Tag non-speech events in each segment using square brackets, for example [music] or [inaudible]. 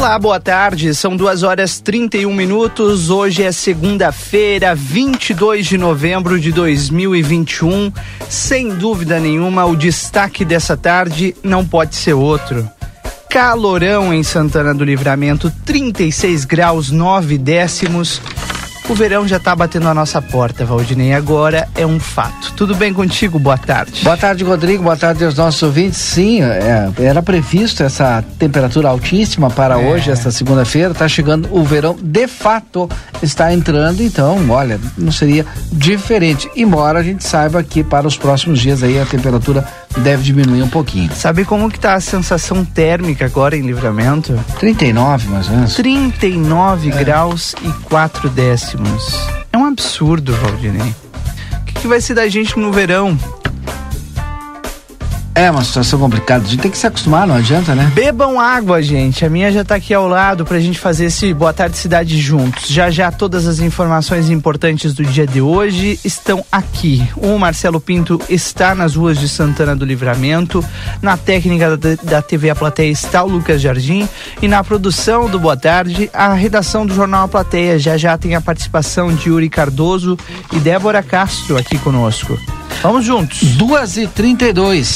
Olá, boa tarde. São duas horas 31 minutos. Hoje é segunda-feira, 22 de novembro de 2021. Sem dúvida nenhuma, o destaque dessa tarde não pode ser outro. Calorão em Santana do Livramento, 36 graus 9 décimos. O verão já está batendo a nossa porta, Valdinei. Agora é um fato. Tudo bem contigo? Boa tarde. Boa tarde, Rodrigo. Boa tarde aos nossos ouvintes. Sim, é, era previsto essa temperatura altíssima para é. hoje, esta segunda-feira. Está chegando o verão, de fato, está entrando. Então, olha, não seria diferente. Embora a gente saiba que para os próximos dias aí a temperatura deve diminuir um pouquinho. Sabe como que tá a sensação térmica agora em livramento? 39, mais ou menos. 39 é. graus e 4 décimos. É um absurdo, Valdinei. O que, que vai ser da gente no verão? É uma situação complicada. A gente tem que se acostumar, não adianta, né? Bebam água, gente. A minha já tá aqui ao lado pra gente fazer esse Boa Tarde Cidade juntos. Já já todas as informações importantes do dia de hoje estão aqui. O Marcelo Pinto está nas ruas de Santana do Livramento. Na técnica da, da TV A Plateia está o Lucas Jardim. E na produção do Boa Tarde, a redação do Jornal A Plateia. Já já tem a participação de Yuri Cardoso e Débora Castro aqui conosco. Vamos juntos.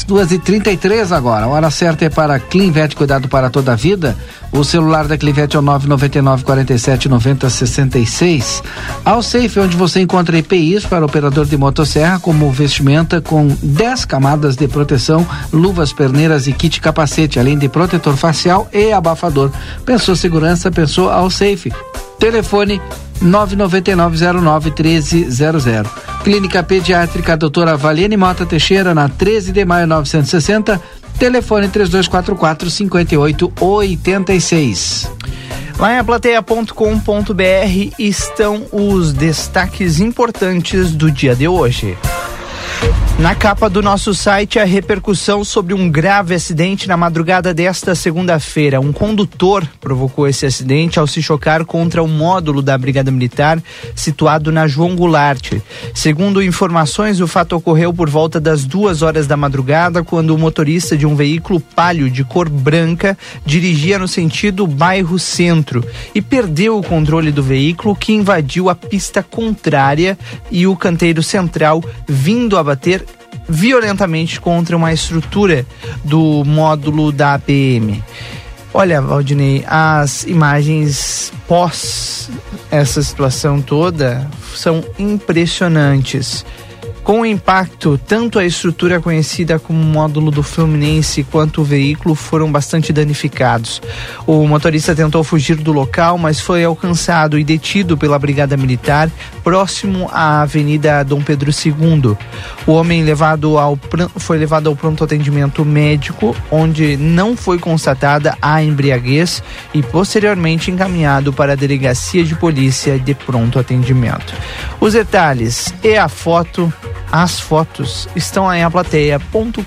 2 e 32 2 e 33 agora. A hora certa é para Clinvet Cuidado para toda a vida. O celular da Clinvet é o 999 47 90 66. Ao Safe, onde você encontra EPIs para operador de motosserra, como vestimenta com 10 camadas de proteção, luvas, perneiras e kit capacete, além de protetor facial e abafador. Pensou segurança, pensou ao Safe. Telefone 999091300. Clínica Pediátrica Doutora Valene Mota Teixeira, na 13 de maio 960. Telefone 3244 5886. Lá em aplateia.com.br estão os destaques importantes do dia de hoje. Na capa do nosso site, a repercussão sobre um grave acidente na madrugada desta segunda-feira. Um condutor provocou esse acidente ao se chocar contra um módulo da Brigada Militar situado na João Goulart. Segundo informações, o fato ocorreu por volta das duas horas da madrugada, quando o motorista de um veículo palio de cor branca dirigia no sentido bairro Centro e perdeu o controle do veículo que invadiu a pista contrária e o canteiro central, vindo a bater violentamente contra uma estrutura do módulo da APM. Olha, Valdinei, as imagens pós essa situação toda são impressionantes. Com o impacto, tanto a estrutura conhecida como módulo do Fluminense quanto o veículo foram bastante danificados. O motorista tentou fugir do local, mas foi alcançado e detido pela Brigada Militar próximo à Avenida Dom Pedro II. O homem levado ao, foi levado ao pronto atendimento médico, onde não foi constatada a embriaguez e posteriormente encaminhado para a delegacia de polícia de pronto atendimento. Os detalhes e a foto as fotos estão em aplateia.com.br.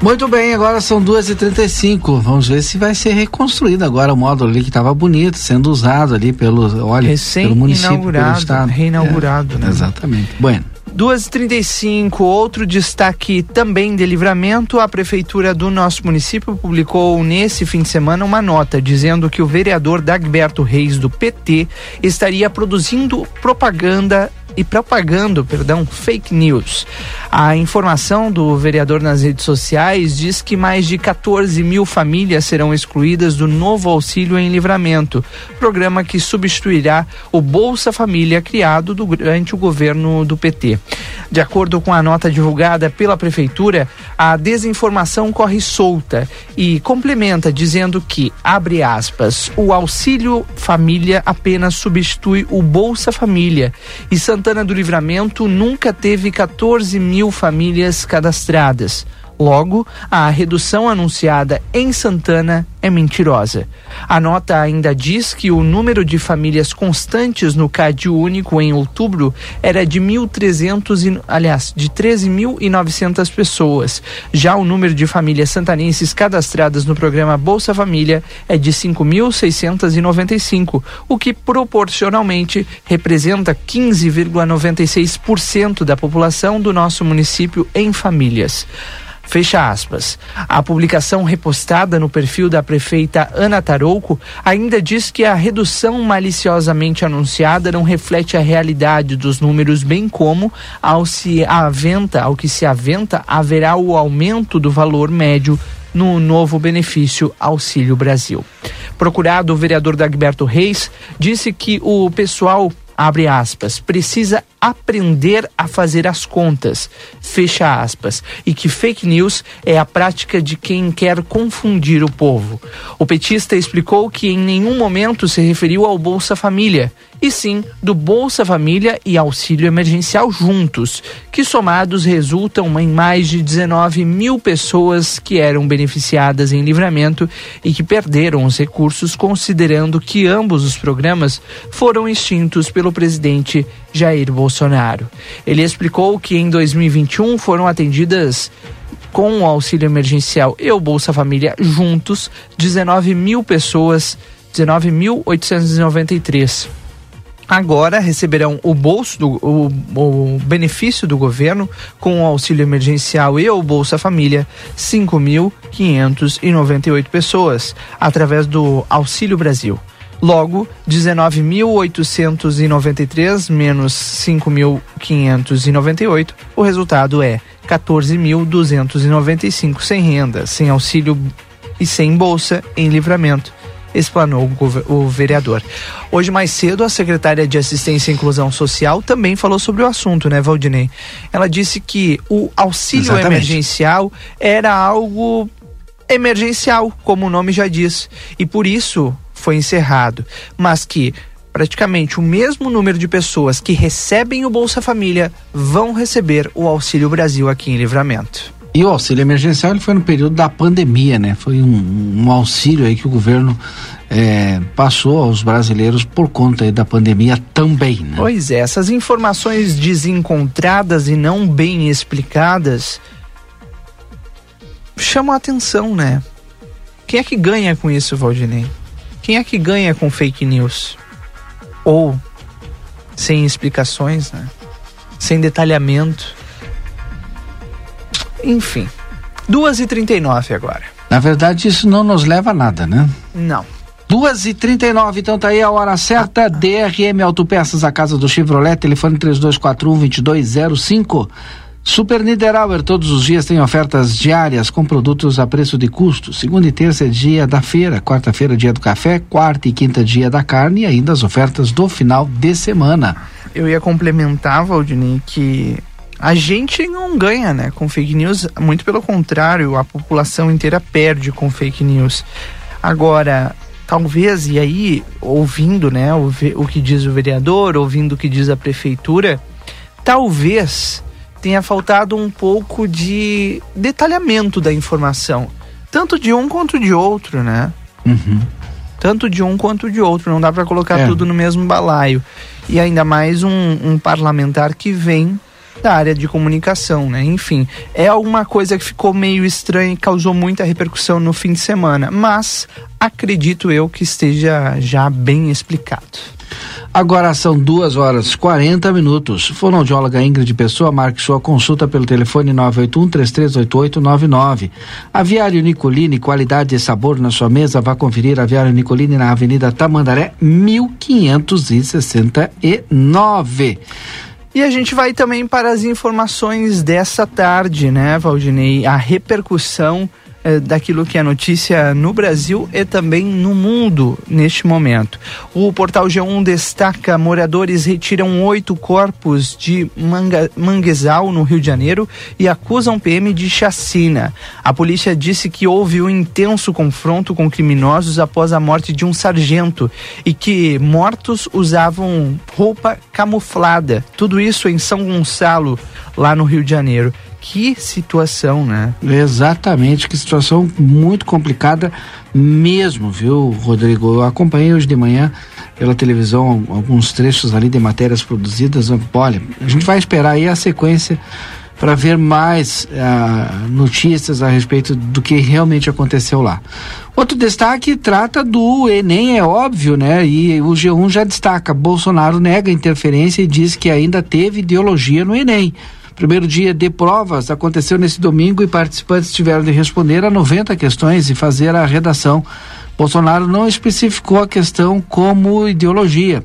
Muito bem, agora são 2h35. Vamos ver se vai ser reconstruído agora o módulo ali que estava bonito, sendo usado ali pelo, olha, pelo município, pelo estado. Reinaugurado, é, né? Exatamente. Bueno. 2h35, outro destaque também de livramento, a prefeitura do nosso município publicou nesse fim de semana uma nota dizendo que o vereador Dagberto Reis do PT estaria produzindo propaganda e propagando, perdão, fake news. A informação do vereador nas redes sociais diz que mais de 14 mil famílias serão excluídas do novo auxílio em livramento, programa que substituirá o Bolsa Família criado durante o governo do PT. De acordo com a nota divulgada pela prefeitura, a desinformação corre solta e complementa dizendo que, abre aspas, o auxílio família apenas substitui o Bolsa Família e Santana do Livramento nunca teve 14 mil famílias cadastradas. Logo, a redução anunciada em Santana é mentirosa. A nota ainda diz que o número de famílias constantes no CAD único em outubro era de 1.300, aliás, de 13.900 pessoas. Já o número de famílias santanenses cadastradas no programa Bolsa Família é de 5.695, o que proporcionalmente representa 15,96% da população do nosso município em famílias. Fecha aspas. A publicação repostada no perfil da prefeita Ana Tarouco ainda diz que a redução maliciosamente anunciada não reflete a realidade dos números, bem como ao se aventa, ao que se aventa, haverá o aumento do valor médio no novo benefício Auxílio Brasil. Procurado, o vereador Dagberto Reis disse que o pessoal abre aspas, precisa aprender a fazer as contas, fecha aspas, e que fake news é a prática de quem quer confundir o povo. O petista explicou que em nenhum momento se referiu ao Bolsa Família, e sim do Bolsa Família e auxílio emergencial juntos, que somados resultam em mais de 19 mil pessoas que eram beneficiadas em livramento e que perderam os recursos, considerando que ambos os programas foram extintos pelo presidente Jair Bolsonaro. Ele explicou que em 2021 foram atendidas com o auxílio emergencial e o Bolsa Família juntos 19 mil pessoas, 19.893 agora receberão o bolso do o, o, benefício do governo com o auxílio emergencial e o Bolsa Família 5.598 pessoas através do Auxílio Brasil. Logo, 19.893 menos 5.598, o resultado é 14.295 sem renda, sem auxílio e sem bolsa em livramento, explanou o vereador. Hoje mais cedo, a secretária de Assistência e Inclusão Social também falou sobre o assunto, né, Valdinei? Ela disse que o auxílio Exatamente. emergencial era algo emergencial, como o nome já diz, e por isso foi encerrado, mas que praticamente o mesmo número de pessoas que recebem o Bolsa Família vão receber o Auxílio Brasil aqui em Livramento. E o auxílio emergencial ele foi no período da pandemia, né? Foi um, um auxílio aí que o governo é, passou aos brasileiros por conta da pandemia também, né? Pois é, essas informações desencontradas e não bem explicadas chamam a atenção, né? Quem é que ganha com isso, Valdinei? Quem é que ganha com fake news? Ou sem explicações, né? Sem detalhamento. Enfim. 2h39 agora. Na verdade, isso não nos leva a nada, né? Não. 2h39, então tá aí a hora certa. DRM Autopeças, a casa do Chevrolet, telefone 3241 2205. Super Niederauer, todos os dias tem ofertas diárias com produtos a preço de custo. Segunda e terça é dia da feira, quarta-feira dia do café, quarta e quinta dia da carne e ainda as ofertas do final de semana. Eu ia complementar, Valdinei, que a gente não ganha, né, com fake news, muito pelo contrário, a população inteira perde com fake news. Agora, talvez, e aí, ouvindo, né, o, o que diz o vereador, ouvindo o que diz a prefeitura, talvez tenha faltado um pouco de detalhamento da informação, tanto de um quanto de outro, né? Uhum. Tanto de um quanto de outro, não dá para colocar é. tudo no mesmo balaio. E ainda mais um, um parlamentar que vem da área de comunicação, né? Enfim, é alguma coisa que ficou meio estranha e causou muita repercussão no fim de semana, mas acredito eu que esteja já bem explicado. Agora são duas horas 40 minutos. Fonoaudióloga Ingrid Pessoa, marque sua consulta pelo telefone 981-338899. Aviário Nicolini, qualidade e sabor na sua mesa. Vá conferir Aviário Nicolini na Avenida Tamandaré, 1569. E a gente vai também para as informações dessa tarde, né, Valdinei? A repercussão daquilo que é notícia no Brasil e também no mundo neste momento. O portal G1 destaca: moradores retiram oito corpos de Manga, Manguezal, no Rio de Janeiro, e acusam PM de chacina. A polícia disse que houve um intenso confronto com criminosos após a morte de um sargento e que mortos usavam roupa camuflada. Tudo isso em São Gonçalo, lá no Rio de Janeiro. Que situação, né? Exatamente, que situação muito complicada mesmo, viu, Rodrigo? Eu acompanhei hoje de manhã pela televisão alguns trechos ali de matérias produzidas. Olha, a gente vai esperar aí a sequência para ver mais uh, notícias a respeito do que realmente aconteceu lá. Outro destaque trata do Enem, é óbvio, né? E o G1 já destaca: Bolsonaro nega interferência e diz que ainda teve ideologia no Enem. Primeiro dia de provas aconteceu nesse domingo e participantes tiveram de responder a 90 questões e fazer a redação. Bolsonaro não especificou a questão como ideologia.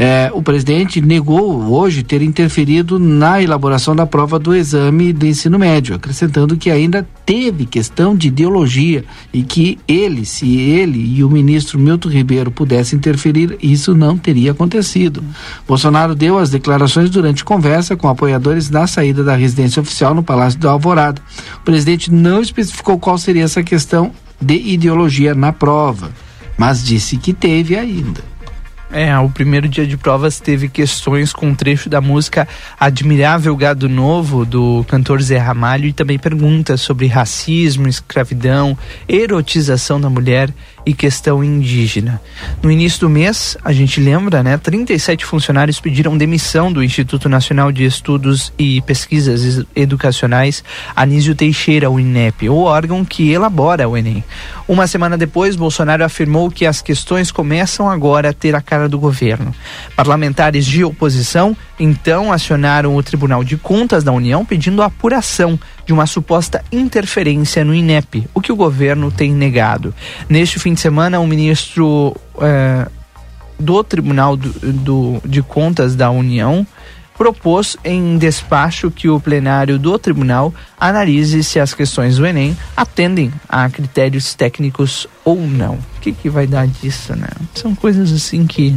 É, o presidente negou hoje ter interferido na elaboração da prova do exame do ensino médio, acrescentando que ainda teve questão de ideologia e que ele, se ele e o ministro Milton Ribeiro pudessem interferir, isso não teria acontecido. Bolsonaro deu as declarações durante conversa com apoiadores na saída da residência oficial no Palácio do Alvorada. O presidente não especificou qual seria essa questão de ideologia na prova, mas disse que teve ainda. É, o primeiro dia de provas teve questões com um trecho da música Admirável Gado Novo, do cantor Zé Ramalho, e também perguntas sobre racismo, escravidão, erotização da mulher e questão indígena. No início do mês, a gente lembra, né, 37 funcionários pediram demissão do Instituto Nacional de Estudos e Pesquisas Educacionais Anísio Teixeira, o INEP, o órgão que elabora o Enem. Uma semana depois, Bolsonaro afirmou que as questões começam agora a ter a cara do governo. Parlamentares de oposição então acionaram o Tribunal de Contas da União pedindo apuração de uma suposta interferência no INEP, o que o governo tem negado. Neste fim de semana, o ministro eh, do Tribunal do, do, de Contas da União propôs em despacho que o plenário do tribunal analise se as questões do Enem atendem a critérios técnicos ou não. O que, que vai dar disso, né? São coisas assim que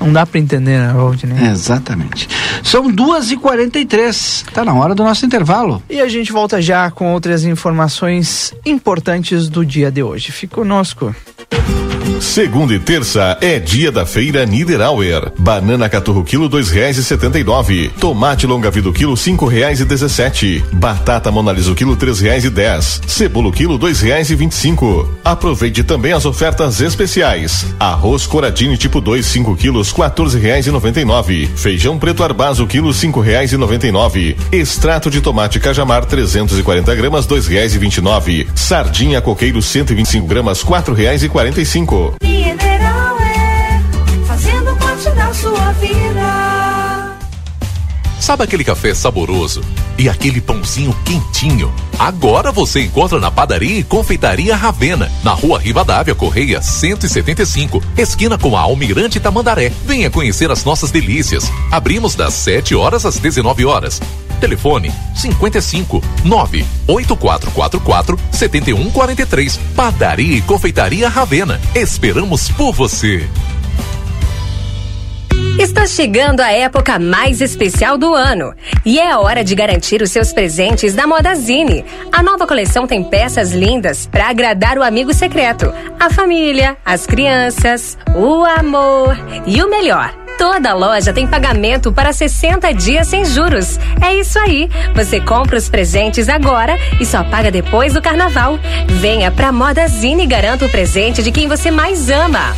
não dá para entender, né, Valdinei? Exatamente. São duas e quarenta e três. Tá na hora do nosso intervalo. E a gente volta já com outras informações importantes do dia de hoje. Fique conosco. Segunda e terça é dia da feira Niederauer. Banana caturro quilo dois reais e setenta e nove. Tomate longa vida quilo cinco reais e dezessete. Batata monalisa quilo três reais e dez. Cebola quilo dois reais e vinte e cinco. Aproveite também as ofertas especiais. Arroz coradinho tipo 2 5 quilos quatorze reais e noventa e nove. Feijão preto arbazo quilo cinco reais e noventa e nove. Extrato de tomate cajamar 340 gramas dois reais e vinte e nove. Sardinha coqueiro 125 gramas quatro reais e quarenta e cinco. Mineral é fazendo parte da sua vida. Sabe aquele café saboroso e aquele pãozinho quentinho? Agora você encontra na padaria e confeitaria Ravena, na rua Rivadavia Correia 175, esquina com a Almirante Tamandaré. Venha conhecer as nossas delícias. Abrimos das 7 horas às 19 horas. Telefone 55 98444 7143. Padaria e Confeitaria Ravena. Esperamos por você. Está chegando a época mais especial do ano e é hora de garantir os seus presentes da Modazine. A nova coleção tem peças lindas para agradar o amigo secreto, a família, as crianças, o amor e o melhor. Toda loja tem pagamento para 60 dias sem juros. É isso aí. Você compra os presentes agora e só paga depois do carnaval. Venha pra Modazine e garanta o presente de quem você mais ama.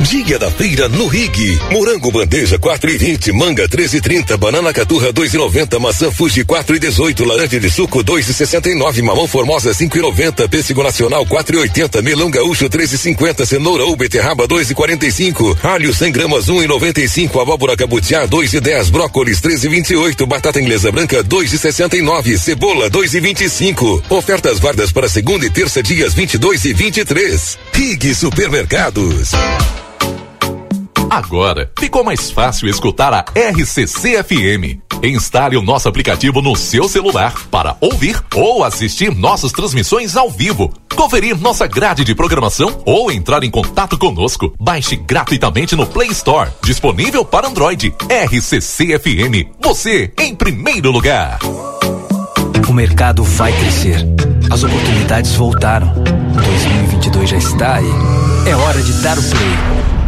Dia da feira no Rig. Morango bandeja 4 e 20, manga 13 e 30, banana caturra 2 e 90, maçã Fuji 4 e 18, laranja de suco 2 e 69, mamão formosa 5 e 90, pêssego nacional 4 e 80, melão gaúcho 3 e 50, cenoura ou beterraba 2 e 45, alho 100 gramas 1 e 95, abóbora cabutiá 2 e 10, brócolis 13 e 28, batata inglesa branca 2 e 69, cebola 2 e 25. Ofertas válidas para segunda e terça dias 22 e 23. Rig Supermercados. Agora ficou mais fácil escutar a RCC FM. Instale o nosso aplicativo no seu celular para ouvir ou assistir nossas transmissões ao vivo, conferir nossa grade de programação ou entrar em contato conosco. Baixe gratuitamente no Play Store, disponível para Android. RCC FM, você em primeiro lugar. O mercado vai crescer. As oportunidades voltaram. 2022 já está aí. É hora de dar o play.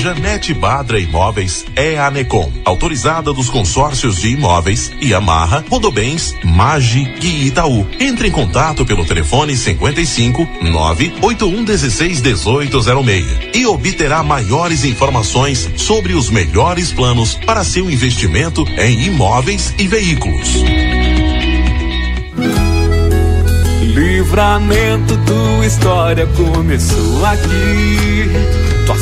Janete Badra Imóveis é a Anecom, autorizada dos consórcios de imóveis Yamaha, Rodobens, Magi e Itaú. Entre em contato pelo telefone 55 981 16 1806 e obterá maiores informações sobre os melhores planos para seu investimento em imóveis e veículos. Livramento, tua história começou aqui.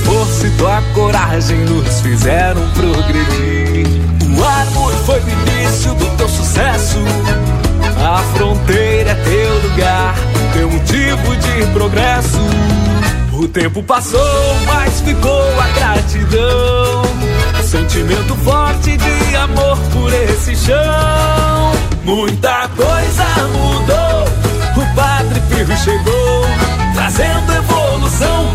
Força e tua coragem nos fizeram progredir. O árvore foi o início do teu sucesso. A fronteira é teu lugar, teu motivo de progresso. O tempo passou, mas ficou a gratidão. Sentimento forte de amor por esse chão. Muita coisa mudou. O Padre Pirro chegou, trazendo evolução,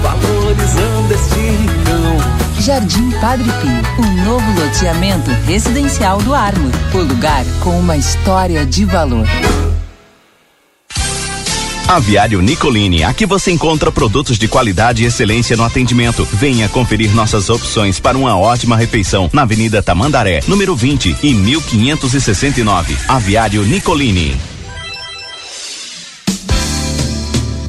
valorizando este rincão. Jardim Padre Pio, um novo loteamento residencial do Armo. O lugar com uma história de valor. Aviário Nicolini, aqui você encontra produtos de qualidade e excelência no atendimento. Venha conferir nossas opções para uma ótima refeição na Avenida Tamandaré, número 20 e 1569. Aviário Nicolini.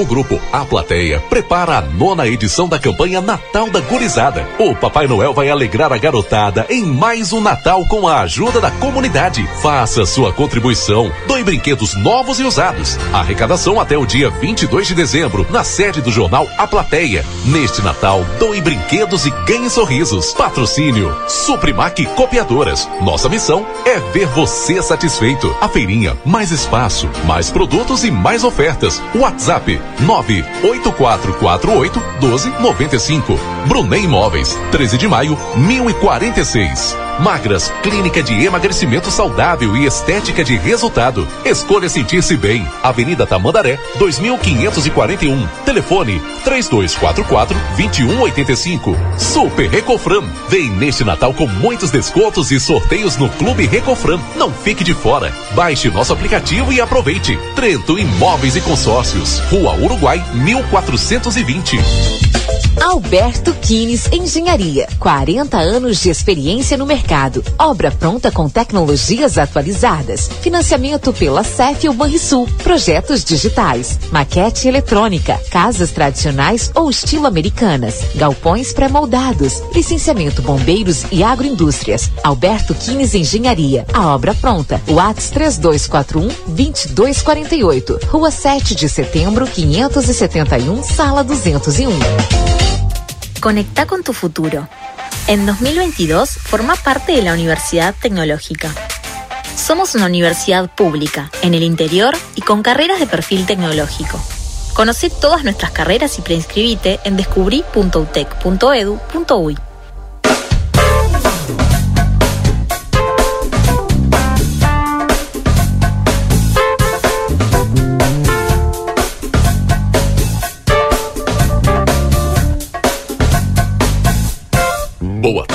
O grupo A Plateia prepara a nona edição da campanha Natal da Gurizada. O Papai Noel vai alegrar a garotada em mais um Natal com a ajuda da comunidade. Faça sua contribuição. Doe brinquedos novos e usados. Arrecadação até o dia 22 de dezembro, na sede do jornal A Plateia. Neste Natal, doe brinquedos e ganhe sorrisos. Patrocínio Suprimac Copiadoras. Nossa missão é ver você satisfeito. A feirinha, mais espaço, mais produtos e mais ofertas. WhatsApp 98448 1295. Brunet Imóveis, 13 de maio, 1046. Magras, clínica de emagrecimento saudável e estética de resultado. Escolha sentir-se bem. Avenida Tamandaré, 2541. Telefone 3244 2185. Super Recofran. Vem neste Natal com muitos descontos e sorteios no Clube Recofran. Não fique de fora. Baixe nosso aplicativo e aproveite. Trento Imóveis e Consórcios. Rua Uruguai, 1420. Alberto Quines Engenharia. 40 anos de experiência no mercado. Obra pronta com tecnologias atualizadas. Financiamento pela CEF ou Banrisul. Projetos digitais. Maquete eletrônica. Casas tradicionais ou estilo americanas. Galpões pré-moldados. Licenciamento bombeiros e agroindústrias. Alberto Quines Engenharia. A obra pronta. Whats 3241 2248. Rua 7 de setembro, 571, sala 201. Conecta con tu futuro. En 2022 forma parte de la Universidad Tecnológica. Somos una universidad pública, en el interior y con carreras de perfil tecnológico. Conoce todas nuestras carreras y preinscribite en descubrí.utec.edu.uy.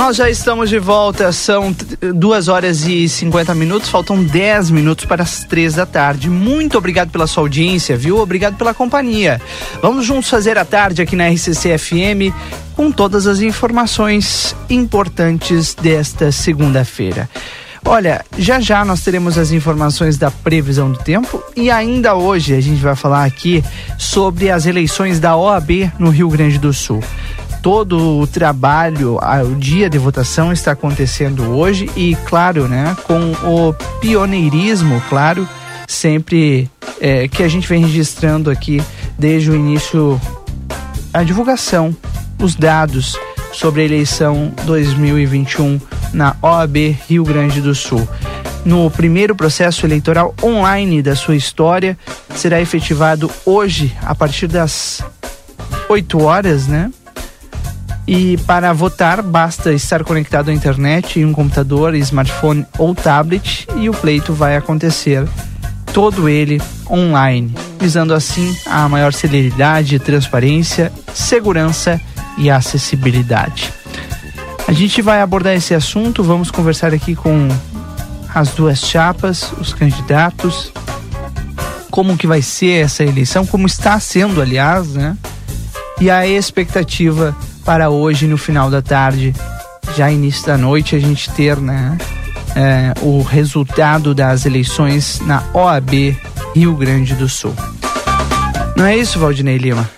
Nós já estamos de volta, são duas horas e 50 minutos, faltam 10 minutos para as três da tarde. Muito obrigado pela sua audiência, viu? Obrigado pela companhia. Vamos juntos fazer a tarde aqui na RCC FM com todas as informações importantes desta segunda-feira. Olha, já já nós teremos as informações da previsão do tempo e ainda hoje a gente vai falar aqui sobre as eleições da OAB no Rio Grande do Sul todo o trabalho, o dia de votação está acontecendo hoje e, claro, né, com o pioneirismo, claro, sempre é, que a gente vem registrando aqui desde o início a divulgação, os dados sobre a eleição 2021 na OAB Rio Grande do Sul. No primeiro processo eleitoral online da sua história, será efetivado hoje, a partir das 8 horas, né? E para votar, basta estar conectado à internet em um computador, smartphone ou tablet e o pleito vai acontecer. Todo ele online, visando assim a maior celeridade, transparência, segurança e acessibilidade. A gente vai abordar esse assunto, vamos conversar aqui com as duas chapas, os candidatos, como que vai ser essa eleição, como está sendo, aliás, né? E a expectativa para hoje, no final da tarde, já início da noite, a gente ter, né? É, o resultado das eleições na OAB Rio Grande do Sul. Não é isso, Valdinei Lima?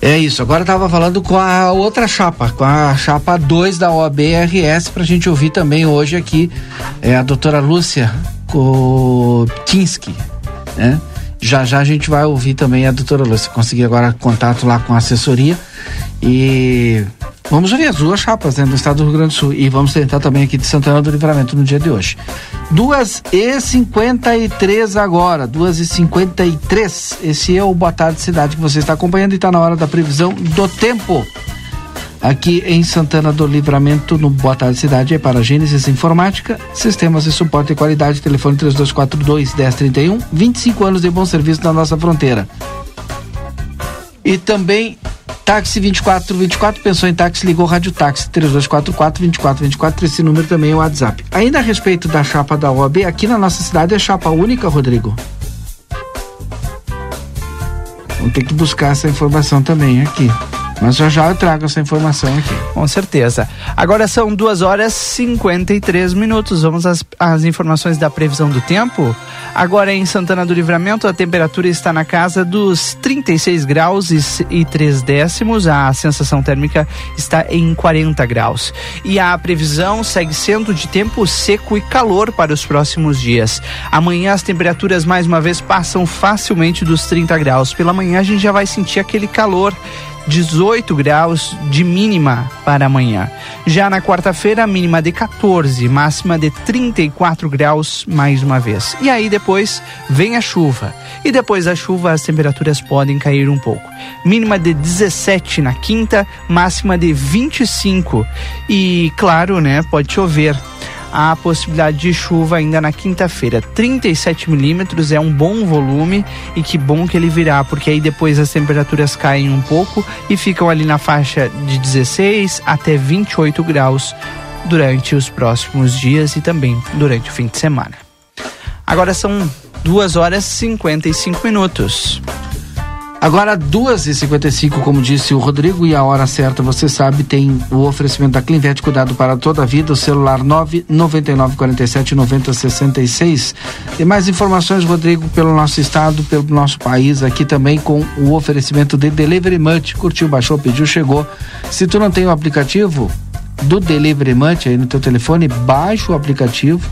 É isso, agora estava falando com a outra chapa, com a chapa 2 da OAB-RS, para a gente ouvir também hoje aqui é a doutora Lúcia Kotinski, né? Já já a gente vai ouvir também a doutora Lúcia, consegui agora contato lá com a assessoria e Vamos ouvir as duas chapas né, do estado do Rio Grande do Sul e vamos tentar também aqui de Santana do Livramento no dia de hoje. Duas e cinquenta e três agora, duas e cinquenta e três. Esse é o Boa Tarde Cidade que você está acompanhando e está na hora da previsão do tempo. Aqui em Santana do Livramento, no Boa Tarde Cidade, é para Gênesis Informática, Sistemas de Suporte e Qualidade, telefone 3242 1031, 25 anos de bom serviço na nossa fronteira. E também Táxi 2424, pensou em táxi, ligou Rádio Táxi 3244 2424, esse número também é o WhatsApp. Ainda a respeito da chapa da OAB, aqui na nossa cidade é chapa única, Rodrigo? Vamos ter que buscar essa informação também aqui. Mas já já eu trago essa informação aqui. Com certeza. Agora são 2 horas e 53 minutos. Vamos às, às informações da previsão do tempo. Agora em Santana do Livramento, a temperatura está na casa dos 36 graus e 3 décimos. A sensação térmica está em 40 graus. E a previsão segue sendo de tempo seco e calor para os próximos dias. Amanhã as temperaturas mais uma vez passam facilmente dos 30 graus. Pela manhã a gente já vai sentir aquele calor 18 graus de mínima para amanhã. Já na quarta-feira, mínima de 14, máxima de 34 graus mais uma vez. E aí depois vem a chuva. E depois da chuva as temperaturas podem cair um pouco. Mínima de 17 na quinta, máxima de 25. E claro, né, pode chover a possibilidade de chuva ainda na quinta-feira. 37 milímetros é um bom volume e que bom que ele virá, porque aí depois as temperaturas caem um pouco e ficam ali na faixa de 16 até 28 graus durante os próximos dias e também durante o fim de semana. Agora são 2 horas e 55 minutos. Agora, 2h55, como disse o Rodrigo, e a hora certa, você sabe, tem o oferecimento da Clinvet Cuidado para toda a vida, o celular 999 47 90 66. Tem mais informações, Rodrigo, pelo nosso estado, pelo nosso país, aqui também com o oferecimento de Delivery Munch. Curtiu, baixou, pediu, chegou. Se tu não tem o aplicativo do Delivery Munch aí no teu telefone, baixa o aplicativo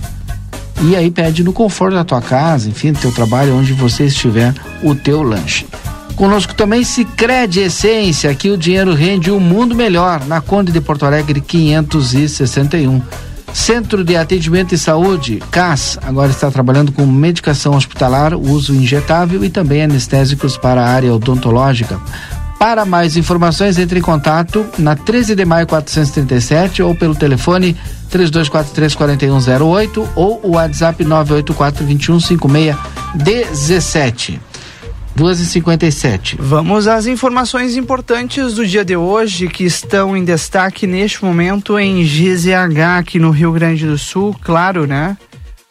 e aí pede no conforto da tua casa, enfim, do teu trabalho, onde você estiver, o teu lanche. Conosco também Sicredi Essência, aqui o dinheiro rende um mundo melhor, na Conde de Porto Alegre 561. Centro de Atendimento e Saúde, CAS, agora está trabalhando com medicação hospitalar, uso injetável e também anestésicos para a área odontológica. Para mais informações, entre em contato na 13 de maio 437 ou pelo telefone 3243 4108 ou o WhatsApp 984 2156 17. 2h57. Vamos às informações importantes do dia de hoje que estão em destaque neste momento em GZH, aqui no Rio Grande do Sul, claro, né?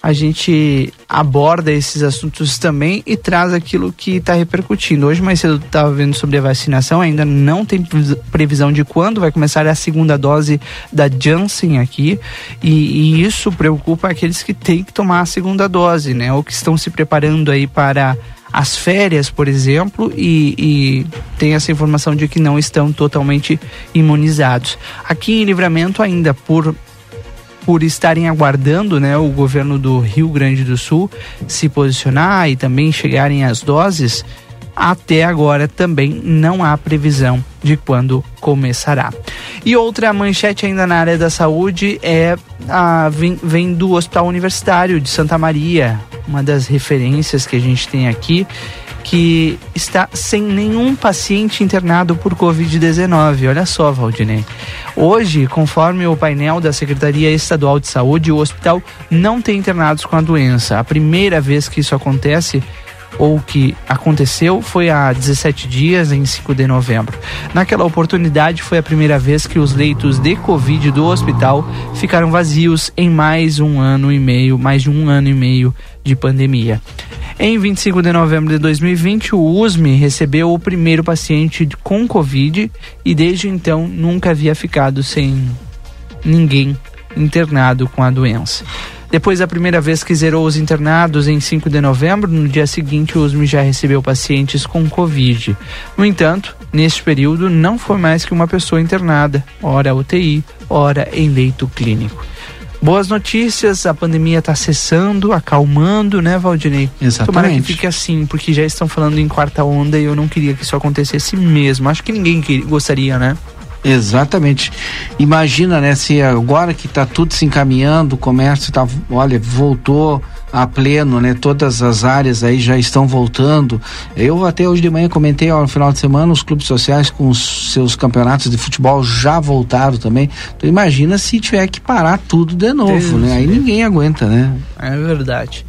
A gente aborda esses assuntos também e traz aquilo que está repercutindo. Hoje mais cedo estava vendo sobre a vacinação, ainda não tem previsão de quando vai começar a segunda dose da Janssen aqui, e, e isso preocupa aqueles que têm que tomar a segunda dose, né? Ou que estão se preparando aí para as férias, por exemplo, e, e, tem essa informação de que não estão totalmente imunizados. Aqui em Livramento, ainda por por estarem aguardando né, o governo do Rio Grande do Sul se posicionar e também chegarem as doses, Até agora também não há previsão de quando começará. E outra manchete ainda na área da saúde é a, vem, vem do Hospital Universitário de Santa Maria, uma das referências que a gente tem aqui que está sem nenhum paciente internado por Covid-19. Olha só, Valdinei. Hoje, conforme o painel da Secretaria Estadual de Saúde, o hospital não tem internados com a doença. A primeira vez que isso acontece ou que aconteceu foi há 17 dias, em 5 de novembro. Naquela oportunidade, foi a primeira vez que os leitos de Covid do hospital ficaram vazios em mais um ano e meio, mais de um ano e meio de pandemia. Em 25 de novembro de 2020, o USME recebeu o primeiro paciente com Covid e desde então nunca havia ficado sem ninguém internado com a doença. Depois da primeira vez que zerou os internados em 5 de novembro, no dia seguinte o USME já recebeu pacientes com Covid. No entanto, neste período não foi mais que uma pessoa internada, ora UTI, ora em leito clínico. Boas notícias, a pandemia está cessando, acalmando, né, Valdinei? Exatamente. Tomara que fique assim, porque já estão falando em quarta onda e eu não queria que isso acontecesse mesmo. Acho que ninguém gostaria, né? Exatamente. Imagina, né, se agora que está tudo se encaminhando, o comércio tá, olha, voltou a pleno, né? Todas as áreas aí já estão voltando. Eu até hoje de manhã comentei, ó, no final de semana, os clubes sociais com os seus campeonatos de futebol já voltaram também. Então imagina se tiver que parar tudo de novo, Deus né? Aí Deus. ninguém aguenta, né? É verdade.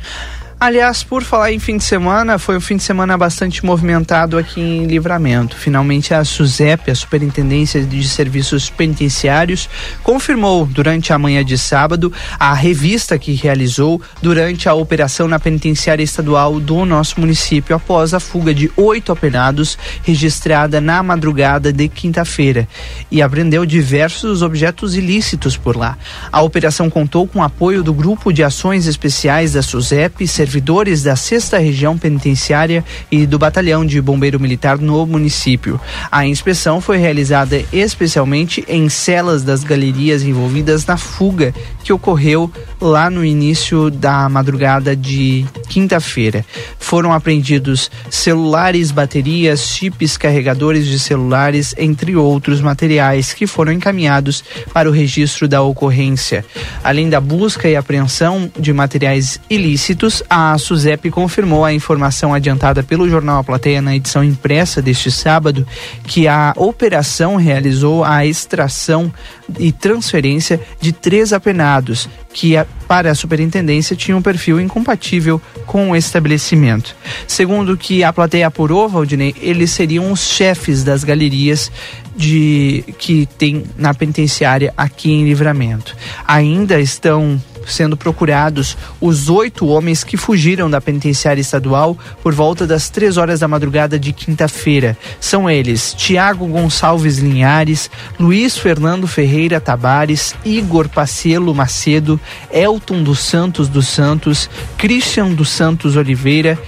Aliás, por falar em fim de semana, foi um fim de semana bastante movimentado aqui em Livramento. Finalmente, a SUSEP, a Superintendência de Serviços Penitenciários, confirmou durante a manhã de sábado a revista que realizou durante a operação na penitenciária estadual do nosso município, após a fuga de oito apenados registrada na madrugada de quinta-feira, e apreendeu diversos objetos ilícitos por lá. A operação contou com apoio do Grupo de Ações Especiais da SUSEP, servidores da sexta região penitenciária e do batalhão de bombeiro militar no município. A inspeção foi realizada especialmente em celas das galerias envolvidas na fuga que ocorreu lá no início da madrugada de quinta-feira. Foram apreendidos celulares, baterias, chips, carregadores de celulares, entre outros materiais que foram encaminhados para o registro da ocorrência. Além da busca e apreensão de materiais ilícitos, a SUSEP confirmou a informação adiantada pelo jornal A Plateia na edição impressa deste sábado que a operação realizou a extração e transferência de três apenados que a- para a superintendência tinham um perfil incompatível com o estabelecimento. Segundo que a plateia apurou, Valdinei, eles seriam os chefes das galerias de que tem na penitenciária aqui em Livramento. Ainda estão sendo procurados os oito homens que fugiram da penitenciária estadual por volta das três horas da madrugada de quinta-feira. São eles Tiago Gonçalves Linhares, Luiz Fernando Ferreira Tabares, Igor Pacelo Macedo, Elton dos Santos dos Santos, Christian dos Santos Oliveira,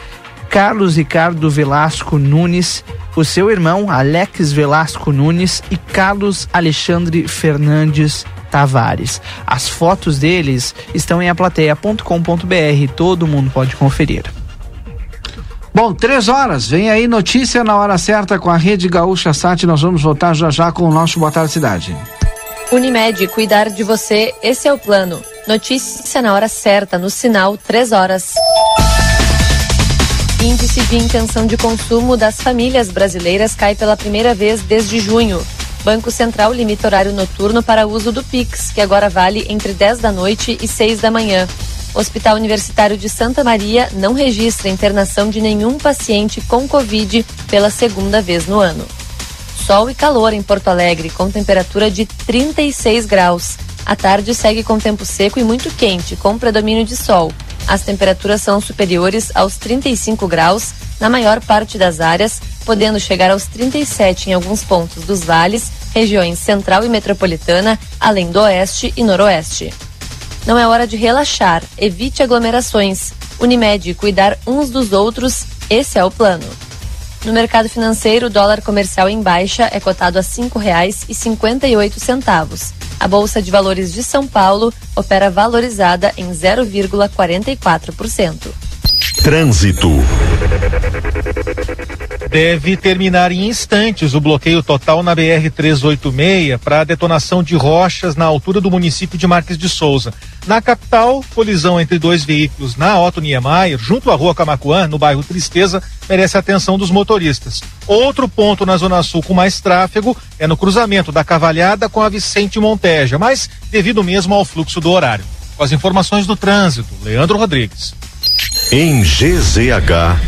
Carlos Ricardo Velasco Nunes, o seu irmão Alex Velasco Nunes e Carlos Alexandre Fernandes Tavares. As fotos deles estão em aplateia.com.br, todo mundo pode conferir. Bom, três horas, vem aí notícia na hora certa com a Rede Gaúcha Sat. Nós vamos voltar já já com o nosso Boa Tarde Cidade. Unimed, cuidar de você, esse é o plano. Notícia na hora certa, no sinal 3 horas. Índice de intenção de consumo das famílias brasileiras cai pela primeira vez desde junho. Banco Central limita horário noturno para uso do Pix, que agora vale entre 10 da noite e 6 da manhã. Hospital Universitário de Santa Maria não registra internação de nenhum paciente com Covid pela segunda vez no ano. Sol e calor em Porto Alegre, com temperatura de 36 graus. A tarde segue com tempo seco e muito quente, com predomínio de sol. As temperaturas são superiores aos 35 graus na maior parte das áreas, podendo chegar aos 37 em alguns pontos dos vales, regiões central e metropolitana, além do oeste e noroeste. Não é hora de relaxar, evite aglomerações. Unimed, cuidar uns dos outros, esse é o plano. No mercado financeiro, o dólar comercial em baixa é cotado a R$ 5,58. A Bolsa de Valores de São Paulo opera valorizada em 0,44%. Trânsito. deve terminar em instantes o bloqueio total na BR-386 para a detonação de rochas na altura do município de Marques de Souza. Na capital, colisão entre dois veículos na Otto Niemeyer, junto à rua Camacuã, no bairro Tristeza, merece a atenção dos motoristas. Outro ponto na Zona Sul com mais tráfego é no cruzamento da Cavalhada com a Vicente Monteja, mas devido mesmo ao fluxo do horário. Com as informações do trânsito, Leandro Rodrigues. Em GZH.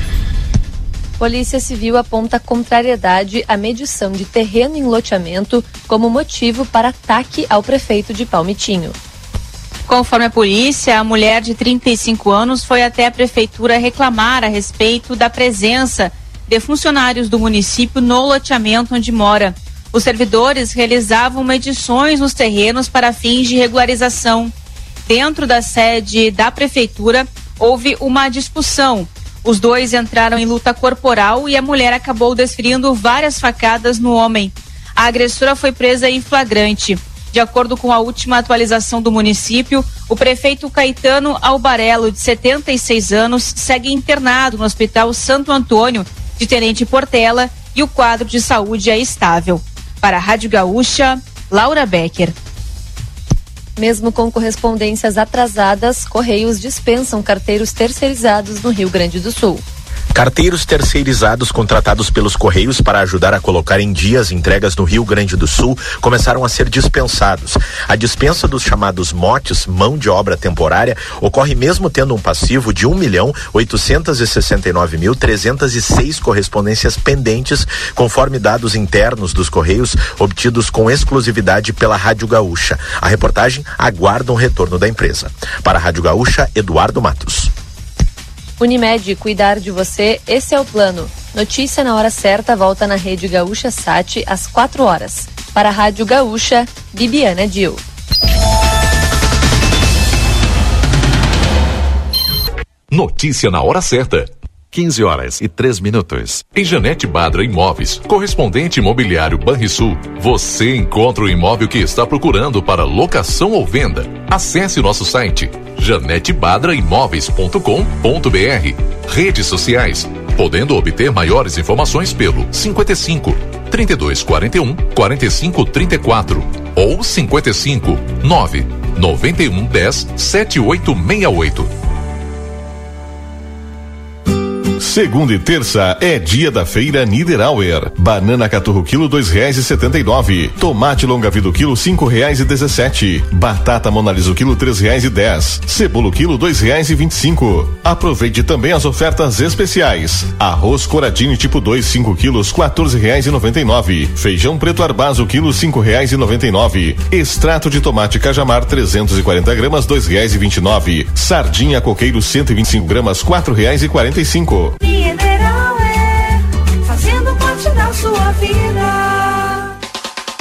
Polícia Civil aponta contrariedade à medição de terreno em loteamento como motivo para ataque ao prefeito de Palmitinho. Conforme a polícia, a mulher de 35 anos foi até a prefeitura reclamar a respeito da presença de funcionários do município no loteamento onde mora. Os servidores realizavam medições nos terrenos para fins de regularização. Dentro da sede da prefeitura, houve uma discussão os dois entraram em luta corporal e a mulher acabou desferindo várias facadas no homem. A agressora foi presa em flagrante. De acordo com a última atualização do município, o prefeito Caetano Albarello, de 76 anos, segue internado no Hospital Santo Antônio, de Tenente Portela, e o quadro de saúde é estável. Para a Rádio Gaúcha, Laura Becker. Mesmo com correspondências atrasadas, Correios dispensam carteiros terceirizados no Rio Grande do Sul. Carteiros terceirizados contratados pelos Correios para ajudar a colocar em dia as entregas no Rio Grande do Sul começaram a ser dispensados. A dispensa dos chamados motes, mão de obra temporária, ocorre mesmo tendo um passivo de 1 milhão 869 mil 306 correspondências pendentes, conforme dados internos dos Correios obtidos com exclusividade pela Rádio Gaúcha. A reportagem aguarda um retorno da empresa. Para a Rádio Gaúcha, Eduardo Matos. Unimed, cuidar de você, esse é o plano. Notícia na hora certa volta na Rede Gaúcha Sat às 4 horas. Para a Rádio Gaúcha, Bibiana Dil. Notícia na hora certa. 15 horas e 3 minutos. Em Janete Badra Imóveis, correspondente imobiliário Banrisul, você encontra o imóvel que está procurando para locação ou venda. Acesse nosso site janetebadraimóveis.com.br. Redes sociais, podendo obter maiores informações pelo 55 3241 4534 ou 55 9 91 10 7868. Segunda e terça é dia da feira Niederauer. Banana caturro quilo dois reais e setenta e nove. Tomate longa vida quilo cinco reais e dezessete. Batata monalisa quilo três reais e dez. Cebola quilo dois reais e vinte e cinco. Aproveite também as ofertas especiais. Arroz coradinho tipo 2 5 quilos quatorze reais e noventa e nove. Feijão preto arbazo quilo cinco reais e noventa e nove. Extrato de tomate cajamar 340 gramas dois reais e vinte e nove. Sardinha coqueiro 125 gramas quatro reais e quarenta e cinco. Mineral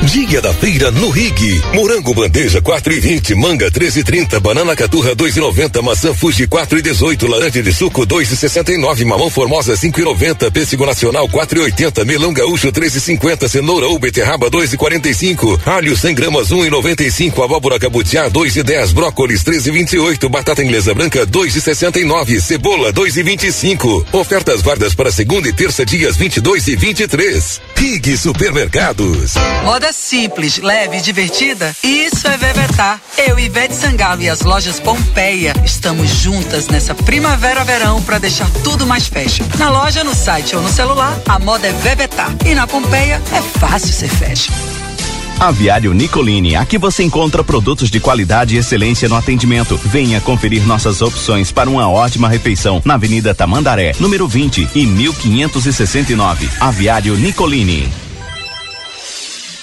Dia da feira no Rig. Morango bandeja 4 e 20, manga 13 e 30, banana caturra 2 e 90, maçã fuji 4 e 18, laranja de suco 2 e 69, mamão formosa 5 e 90, pêssego nacional 4 e 80, melão gaúcho 3 e 50, cenoura ou beterraba 2 e 45, alho 100 gramas 1 e 95, abóbora cabutiá 2 e 10, brócolis 13 e 28, batata inglesa branca 2 e 69, cebola 2 e 25. Ofertas válidas para segunda e terça dias 22 e 23. Rig Supermercados. Moda simples, leve e divertida? Isso é Vevetar. Eu, Ivete Sangalo e as lojas Pompeia estamos juntas nessa primavera-verão para deixar tudo mais fashion. Na loja, no site ou no celular, a moda é Vevetar. E na Pompeia é fácil ser fashion. Aviário Nicolini, aqui você encontra produtos de qualidade e excelência no atendimento. Venha conferir nossas opções para uma ótima refeição na Avenida Tamandaré, número 20 e 1569. Aviário Nicolini.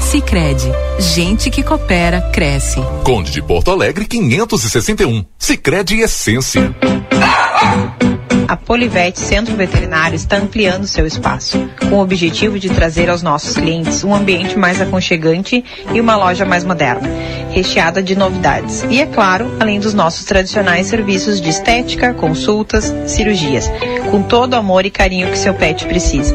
Sicredi, gente que coopera cresce. Conde de Porto Alegre 561. Sicredi Essência. A Polivete Centro Veterinário está ampliando seu espaço, com o objetivo de trazer aos nossos clientes um ambiente mais aconchegante e uma loja mais moderna, recheada de novidades. E é claro, além dos nossos tradicionais serviços de estética, consultas, cirurgias, com todo o amor e carinho que seu pet precisa.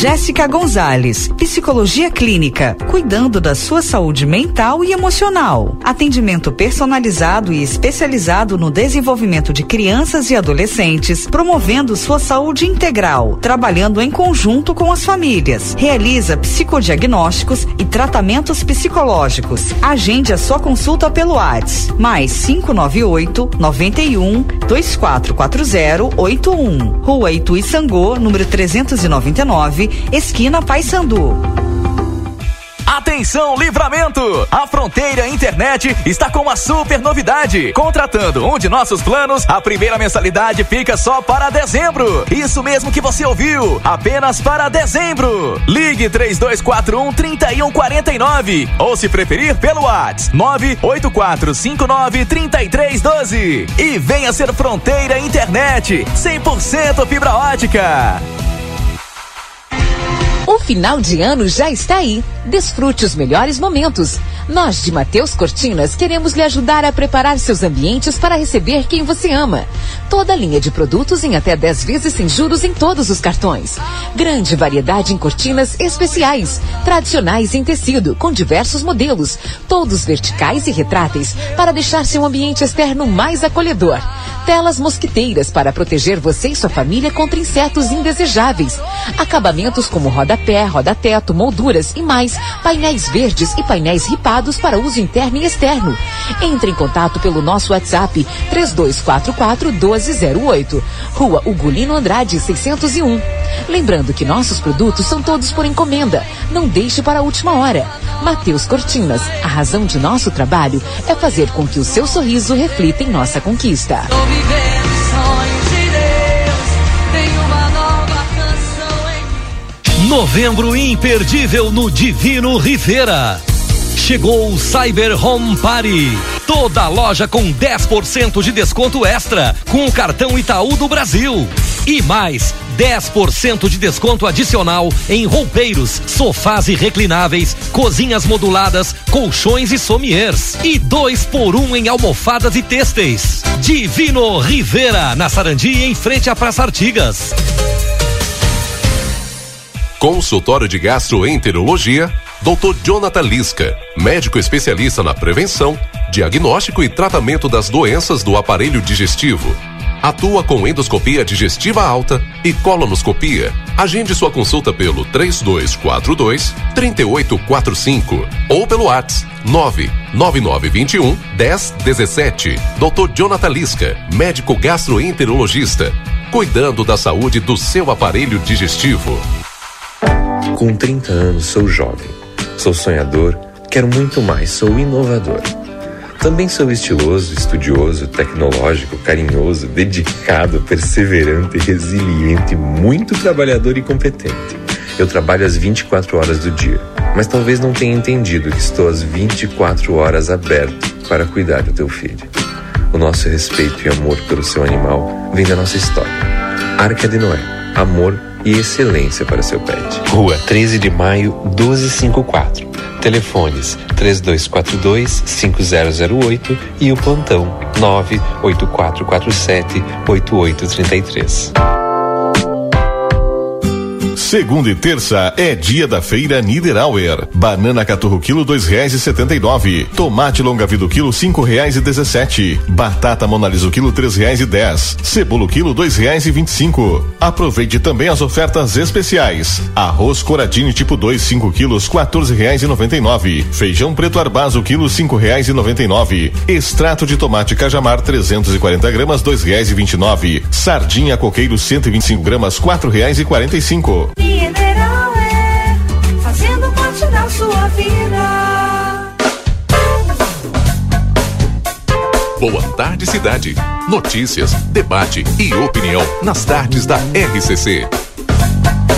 Jéssica Gonzalez, Psicologia Clínica, cuidando da sua saúde mental e emocional. Atendimento personalizado e especializado no desenvolvimento de crianças e adolescentes, promovendo sua saúde integral, trabalhando em conjunto com as famílias. Realiza psicodiagnósticos e tratamentos psicológicos. Agende a sua consulta pelo ATS, mais 598 91 2440 81. Rua Itu Sangô, número 399, esquina Paysandu. Atenção, livramento! A Fronteira Internet está com uma super novidade. Contratando um de nossos planos, a primeira mensalidade fica só para dezembro. Isso mesmo que você ouviu, apenas para dezembro. Ligue 3241 3149 ou se preferir pelo WhatsApp 98459 3312 e venha ser Fronteira Internet 100% fibra ótica. O final de ano já está aí. Desfrute os melhores momentos. Nós de Mateus Cortinas queremos lhe ajudar a preparar seus ambientes para receber quem você ama. Toda linha de produtos em até 10 vezes sem juros em todos os cartões. Grande variedade em cortinas especiais, tradicionais em tecido, com diversos modelos, todos verticais e retráteis, para deixar seu ambiente externo mais acolhedor. Telas mosquiteiras para proteger você e sua família contra insetos indesejáveis. Acabamentos como rodapé, roda-teto, molduras e mais. Painéis verdes e painéis ripados para uso interno e externo. Entre em contato pelo nosso WhatsApp 3244 1208. Rua Ugolino Andrade 601. Lembrando que nossos produtos são todos por encomenda. Não deixe para a última hora. Mateus Cortinas, a razão de nosso trabalho é fazer com que o seu sorriso reflita em nossa conquista. Novembro imperdível no Divino Rivera. Chegou o Cyber Home Party. Toda loja com 10% de desconto extra com o cartão Itaú do Brasil. E mais 10% de desconto adicional em roupeiros, sofás e reclináveis, cozinhas moduladas, colchões e sommiers. E dois por um em almofadas e têxteis. Divino Rivera, na Sarandi, em frente à Praça Artigas. Consultório de Gastroenterologia, Dr. Jonathan Lisca, médico especialista na prevenção, diagnóstico e tratamento das doenças do aparelho digestivo. Atua com endoscopia digestiva alta e colonoscopia. Agende sua consulta pelo 3242 3845 ou pelo WhatsApp 99921 1017. Dr. Jonathan Lisca, médico gastroenterologista, cuidando da saúde do seu aparelho digestivo. Com 30 anos sou jovem, sou sonhador, quero muito mais, sou inovador. Também sou estiloso, estudioso, tecnológico, carinhoso, dedicado, perseverante, resiliente, muito trabalhador e competente. Eu trabalho às 24 horas do dia, mas talvez não tenha entendido que estou às 24 horas aberto para cuidar do teu filho. O nosso respeito e amor pelo seu animal vem da nossa história. Arca de Noé, amor e excelência para seu pet. Rua 13 de Maio, 1254. Telefones 3242-5008 e o plantão 98447-8833. Segunda e terça é dia da feira Niederauer. Banana caturro quilo dois reais e setenta e nove. Tomate longa vida quilo cinco reais e dezessete. Batata monalisa quilo três reais e dez. Cebola quilo dois reais e vinte e cinco. Aproveite também as ofertas especiais. Arroz coradinho tipo 2 5 quilos quatorze reais e noventa e nove. Feijão preto arbazo quilo cinco reais e noventa e nove. Extrato de tomate cajamar 340 gramas dois reais e vinte e nove. Sardinha coqueiro 125 gramas quatro reais e quarenta e cinco. Mineral é fazendo parte da sua vida. Boa tarde, cidade. Notícias, debate e opinião nas tardes da RCC.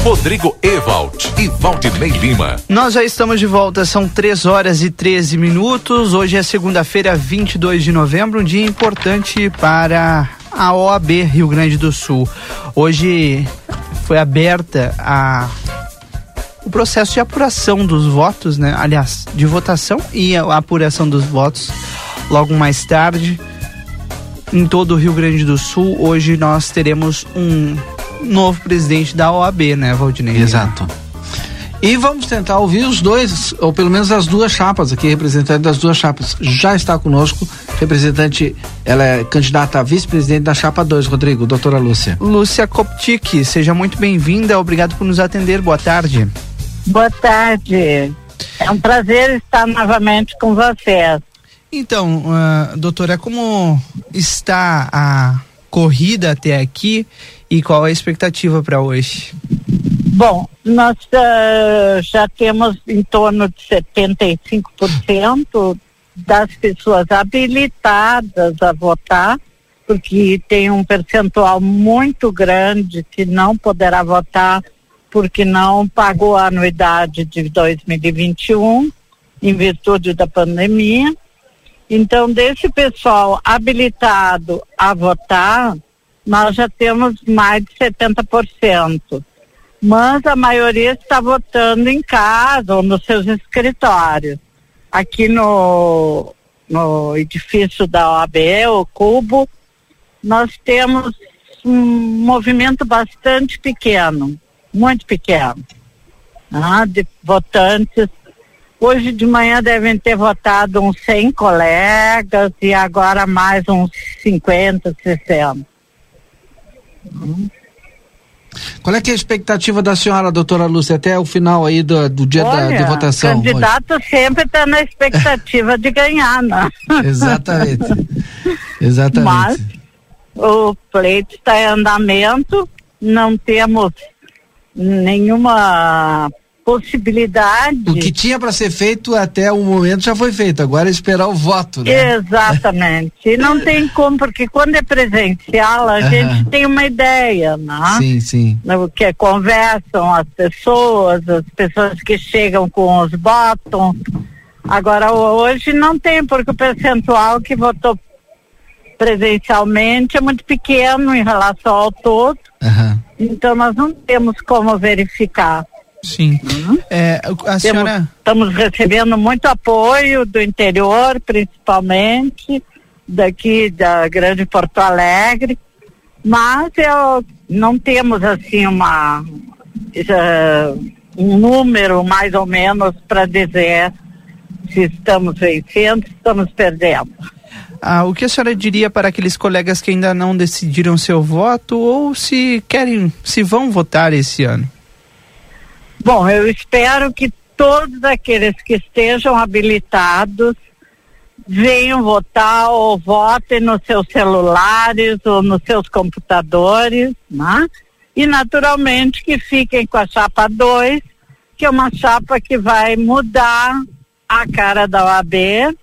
Rodrigo Evald e Valdinei Lima. Nós já estamos de volta, são 3 horas e 13 minutos. Hoje é segunda-feira, 22 de novembro, um dia importante para a OAB Rio Grande do Sul. Hoje foi aberta a o processo de apuração dos votos, né? Aliás, de votação e a apuração dos votos logo mais tarde em todo o Rio Grande do Sul. Hoje nós teremos um novo presidente da OAB, né, Valdinei? Exato. E vamos tentar ouvir os dois, ou pelo menos as duas chapas aqui, representante das duas chapas. Já está conosco, representante, ela é candidata a vice-presidente da chapa 2, Rodrigo, doutora Lúcia. Lúcia Koptik, seja muito bem-vinda, obrigado por nos atender, boa tarde. Boa tarde. É um prazer estar novamente com vocês. Então, uh, doutora, como está a corrida até aqui e qual a expectativa para hoje? Bom, nós uh, já temos em torno de 75% das pessoas habilitadas a votar, porque tem um percentual muito grande que não poderá votar porque não pagou a anuidade de 2021 em virtude da pandemia. Então, desse pessoal habilitado a votar, nós já temos mais de 70%. Mas a maioria está votando em casa ou nos seus escritórios. Aqui no, no edifício da OAB, o Cubo, nós temos um movimento bastante pequeno, muito pequeno, ah, de votantes Hoje de manhã devem ter votado uns 100 colegas e agora mais uns 50, 60. Qual é é a expectativa da senhora, doutora Lúcia, até o final aí do, do dia Olha, da, de votação? O candidato hoje? sempre está na expectativa de ganhar, né? [laughs] Exatamente. Exatamente. Mas o pleito está em andamento, não temos nenhuma possibilidade. O que tinha para ser feito até o momento já foi feito, agora é esperar o voto, né? Exatamente. E não tem como, porque quando é presencial, a gente tem uma ideia, né? Sim, sim. No que conversam as pessoas, as pessoas que chegam com os botões. Agora, hoje não tem, porque o percentual que votou presencialmente é muito pequeno em relação ao todo. Então, nós não temos como verificar. Sim. Uhum. É, a senhora... Estamos recebendo muito apoio do interior, principalmente, daqui da Grande Porto Alegre, mas eu, não temos assim uma uh, um número mais ou menos para dizer se estamos vencendo, se estamos perdendo. ah, o que a senhora diria para aqueles colegas que ainda não decidiram seu voto ou se querem, se vão votar esse ano? Bom, eu espero que todos aqueles que estejam habilitados venham votar ou votem nos seus celulares ou nos seus computadores, né? E naturalmente que fiquem com a chapa 2, que é uma chapa que vai mudar a cara da OAB,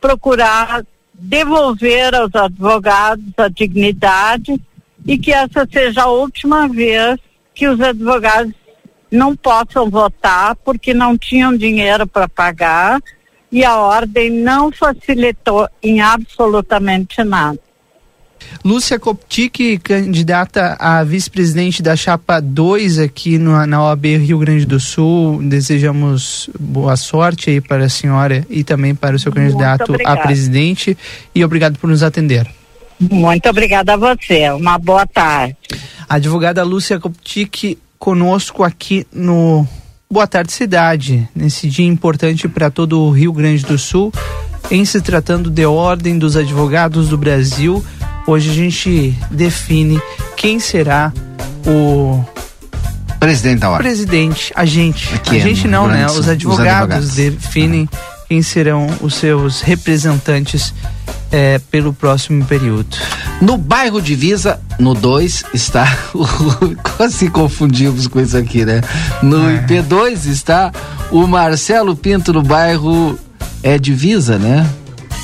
procurar devolver aos advogados a dignidade e que essa seja a última vez que os advogados não possam votar porque não tinham dinheiro para pagar e a ordem não facilitou em absolutamente nada. Lúcia Koptik, candidata a vice-presidente da chapa 2 aqui no, na OAB Rio Grande do Sul. Desejamos boa sorte aí para a senhora e também para o seu candidato a presidente. E obrigado por nos atender. Muito obrigada a você. Uma boa tarde. A advogada Lúcia Koptik conosco aqui no Boa Tarde Cidade, nesse dia importante para todo o Rio Grande do Sul, em se tratando de Ordem dos Advogados do Brasil. Hoje a gente define quem será o presidente da ordem. Presidente, a gente. Aqui a é gente não, né? Os advogados, os advogados. definem quem serão os seus representantes eh, pelo próximo período. No bairro Divisa, no 2, está. [laughs] o- Quase confundimos com isso aqui, né? No É. IP2 está o Marcelo Pinto no bairro. É Divisa, né?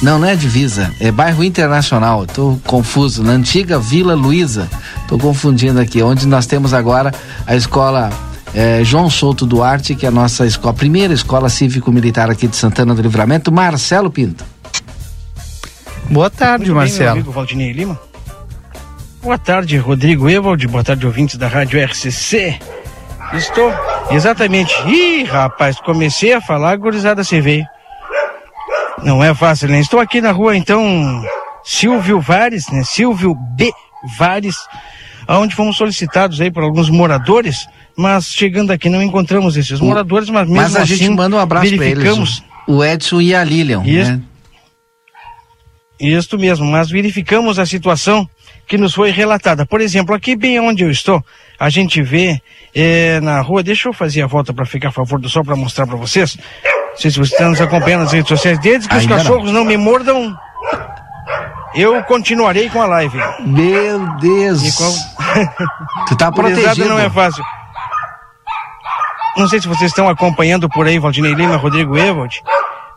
Não, não é Divisa, é bairro Internacional. Estou confuso. Na antiga Vila Luiza. Estou confundindo aqui. Onde nós temos agora a escola. Eh, João Souto Duarte, que é a nossa escola, primeira escola cívico-militar aqui de Santana do Livramento, Marcelo Pinto. Boa tarde, Muito bem, meu Marcelo. amigo Valdinei Lima. Boa tarde, Rodrigo Evald. Boa tarde, ouvintes da Rádio RCC. Estou exatamente. Ih, rapaz, comecei a falar, a gurizada se veio. Não é fácil, né? Estou aqui na rua, então, Silvio Vares, né? Silvio B. Vares, onde fomos solicitados aí por alguns moradores, mas chegando aqui não encontramos esses moradores, mas mesmo Mas a assim gente manda um abraço para eles. verificamos O Edson e a Lilian. Isso. Né? Isso mesmo, mas verificamos a situação que nos foi relatada. Por exemplo, aqui bem onde eu estou, a gente vê eh, na rua, deixa eu fazer a volta para ficar a favor do sol para mostrar para vocês. Não sei se vocês estão nos acompanhando nas redes sociais. Desde que Ainda os cachorros não. me mordam, eu continuarei com a live. Meu Deus. Com- Tu tá [laughs] protegido. não é fácil. Não sei se vocês estão acompanhando por aí, Valdinei Lima, Rodrigo Evald,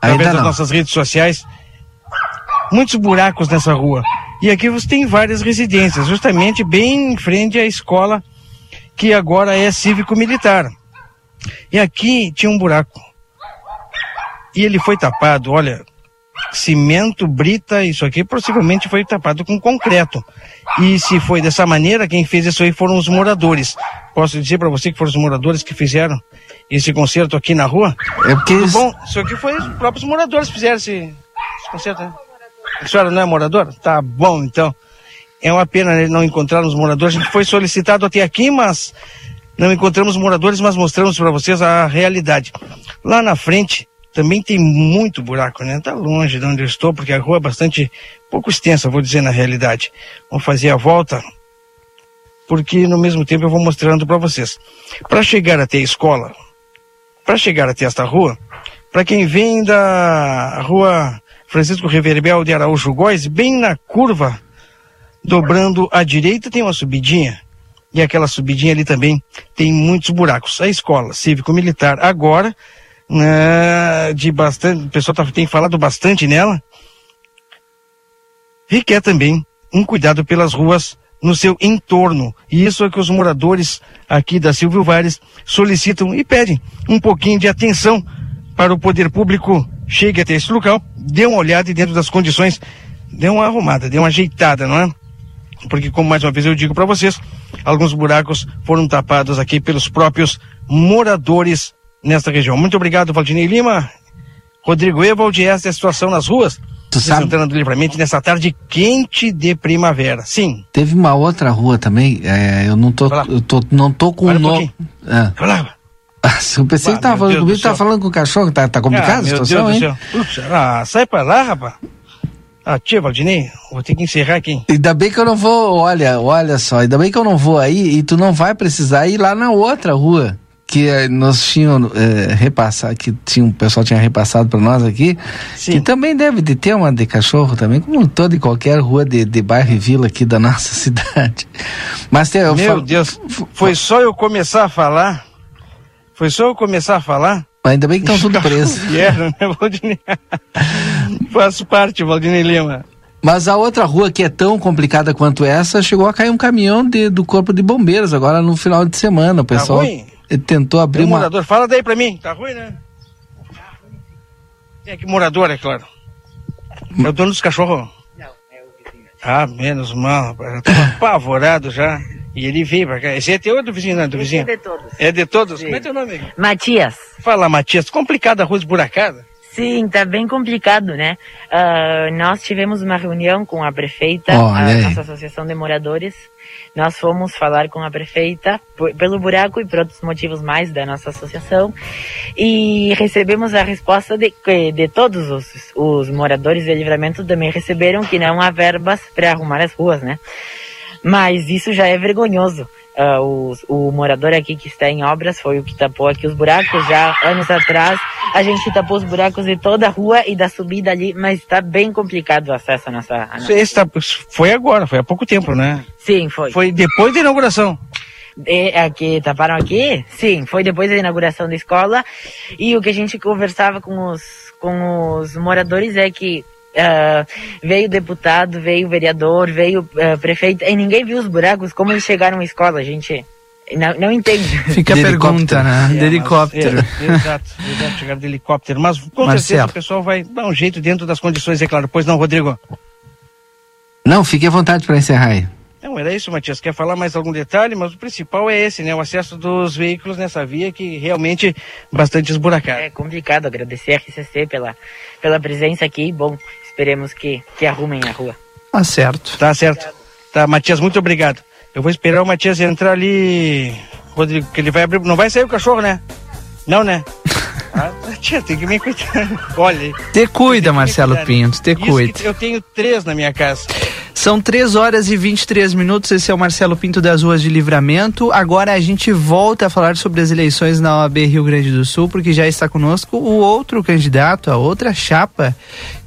através das nossas redes sociais. Muitos buracos nessa rua. E aqui você tem várias residências, justamente bem em frente à escola que agora é cívico-militar. E aqui tinha um buraco. E ele foi tapado, olha, cimento, brita, isso aqui possivelmente foi tapado com concreto. E se foi dessa maneira, quem fez isso aí foram os moradores. Posso dizer para você que foram os moradores que fizeram esse concerto aqui na rua? É porque Tudo bom, isso aqui foi os próprios moradores que fizeram esse, esse concerto, né? A senhora não é moradora? Tá bom, então. É uma pena né, não encontrar os moradores. A gente foi solicitado até aqui, mas não encontramos moradores, mas mostramos para vocês a realidade. Lá na frente também tem muito buraco, né? Tá longe de onde eu estou, porque a rua é bastante pouco extensa, vou dizer na realidade. Vamos fazer a volta, porque no mesmo tempo eu vou mostrando para vocês. Para chegar até a escola, para chegar até esta rua, para quem vem da rua Francisco Reverbel de Araújo Góes, bem na curva, dobrando à direita, tem uma subidinha. E aquela subidinha ali também tem muitos buracos. A escola cívico-militar agora, né, de bastante, o pessoal tá, tem falado bastante nela, requer também um cuidado pelas ruas no seu entorno. E isso é que os moradores aqui da Silvio Vares solicitam e pedem um pouquinho de atenção para o poder público. Chegue até esse local, dê uma olhada e dentro das condições, dê uma arrumada, dê uma ajeitada, não é? Porque, como mais uma vez eu digo para vocês, alguns buracos foram tapados aqui pelos próprios moradores nesta região. Muito obrigado, Valdinei Lima. Rodrigo Evald, esta é a situação nas ruas Tu sabe- Santana do Livramento nessa tarde quente de primavera. Sim. Teve uma outra rua também, é, eu não tô, eu tô, não tô com o um nome. É. [laughs] Eu pensei que tava Ah, meu falando Deus comigo, tava falando com o cachorro, tá, tá complicada Ah, a situação, Deus hein? Puxa, ah, sai pra lá, rapaz. Ah, tia Valdinei, vou ter que encerrar aqui. Ainda bem que eu não vou, olha, olha só, ainda bem que eu não vou aí e tu não vai precisar ir lá na outra rua que eh, nós tínhamos eh, repassado, que tinha, o pessoal tinha repassado para nós aqui, que também deve de ter uma de cachorro também, como toda e qualquer rua de, de bairro e vila aqui da [laughs] nossa cidade. Mas tem, eu Meu falo- Deus, foi só eu começar a falar. Foi só eu começar a falar. Ainda bem que estão tudo presos. [laughs] Vieram, né, [laughs] Valdinei? Faço parte, Valdinei Lima. Mas a outra rua que é tão complicada quanto essa, chegou a cair um caminhão de- do corpo de bombeiros agora no final de semana. O pessoal ruim? Eh, tentou abrir um uma. morador, fala daí pra mim. Tá ruim, né? Tem aqui morador, é claro. É o dono dos cachorros? Não, é o vizinho. Ah, menos mal. Eu tô apavorado já. E ele veio pra cá. Esse é teu ou é do vizinho? Não, é do vizinho? é de todos. É de todos? Como é teu nome? Matias. Fala, Matias. Complicada a rua esburacada? Sim, tá bem complicado, né? Ah, nós tivemos uma reunião com a prefeita, Olha a nossa associação de moradores. Nós fomos falar com a prefeita pelo buraco e por outros motivos mais da nossa associação e recebemos a resposta de que de todos os, os moradores de livramento também receberam que não há verbas para arrumar as ruas, né? Mas isso já é vergonhoso. Os- o morador aqui que está em obras foi o que tapou aqui os buracos já anos atrás. A gente tapou os buracos de toda a rua e da subida ali, mas está bem complicado o acesso à nossa. à nossa- Esse tá- foi agora, foi há pouco tempo, né? Sim, foi. Foi depois da inauguração. E, aqui, taparam aqui? Sim, foi depois da inauguração da escola. E o que a gente conversava com os, com os moradores é que ah, veio deputado, veio vereador, veio ah, prefeito, e ninguém viu os buracos, como eles chegaram à escola, a gente não, não entende. [laughs] Fica a pergunta, né? de helicóptero. É, [laughs] exato, exato, chegaram de helicóptero. Mas com Marcelo. certeza o pessoal vai dar um jeito dentro das condições, é claro. Pois não, Rodrigo? Não, fique à vontade para encerrar aí. Não, era isso, Matias. Quer falar mais algum detalhe? Mas o principal é esse, né? O acesso dos veículos nessa via que realmente bastante esburacado. É complicado agradecer a RCC pela, pela presença aqui. Bom, esperemos que, que arrumem a rua. Tá certo. Tá certo. Tá, Matias, muito obrigado. Eu vou esperar o Matias entrar ali, Rodrigo, que ele vai abrir. Não vai sair o cachorro, né? Não, né? [laughs] Ah, tia, tem que me cuidar. Olha. aí. Te cuida, Marcelo cuidar, né? Pinto, te Isso cuida. Eu tenho três na minha casa. São 3 horas e 23 minutos. Esse é o Marcelo Pinto das Ruas de Livramento. Agora a gente volta a falar sobre as eleições na OAB Rio Grande do Sul, porque já está conosco o outro candidato, a outra chapa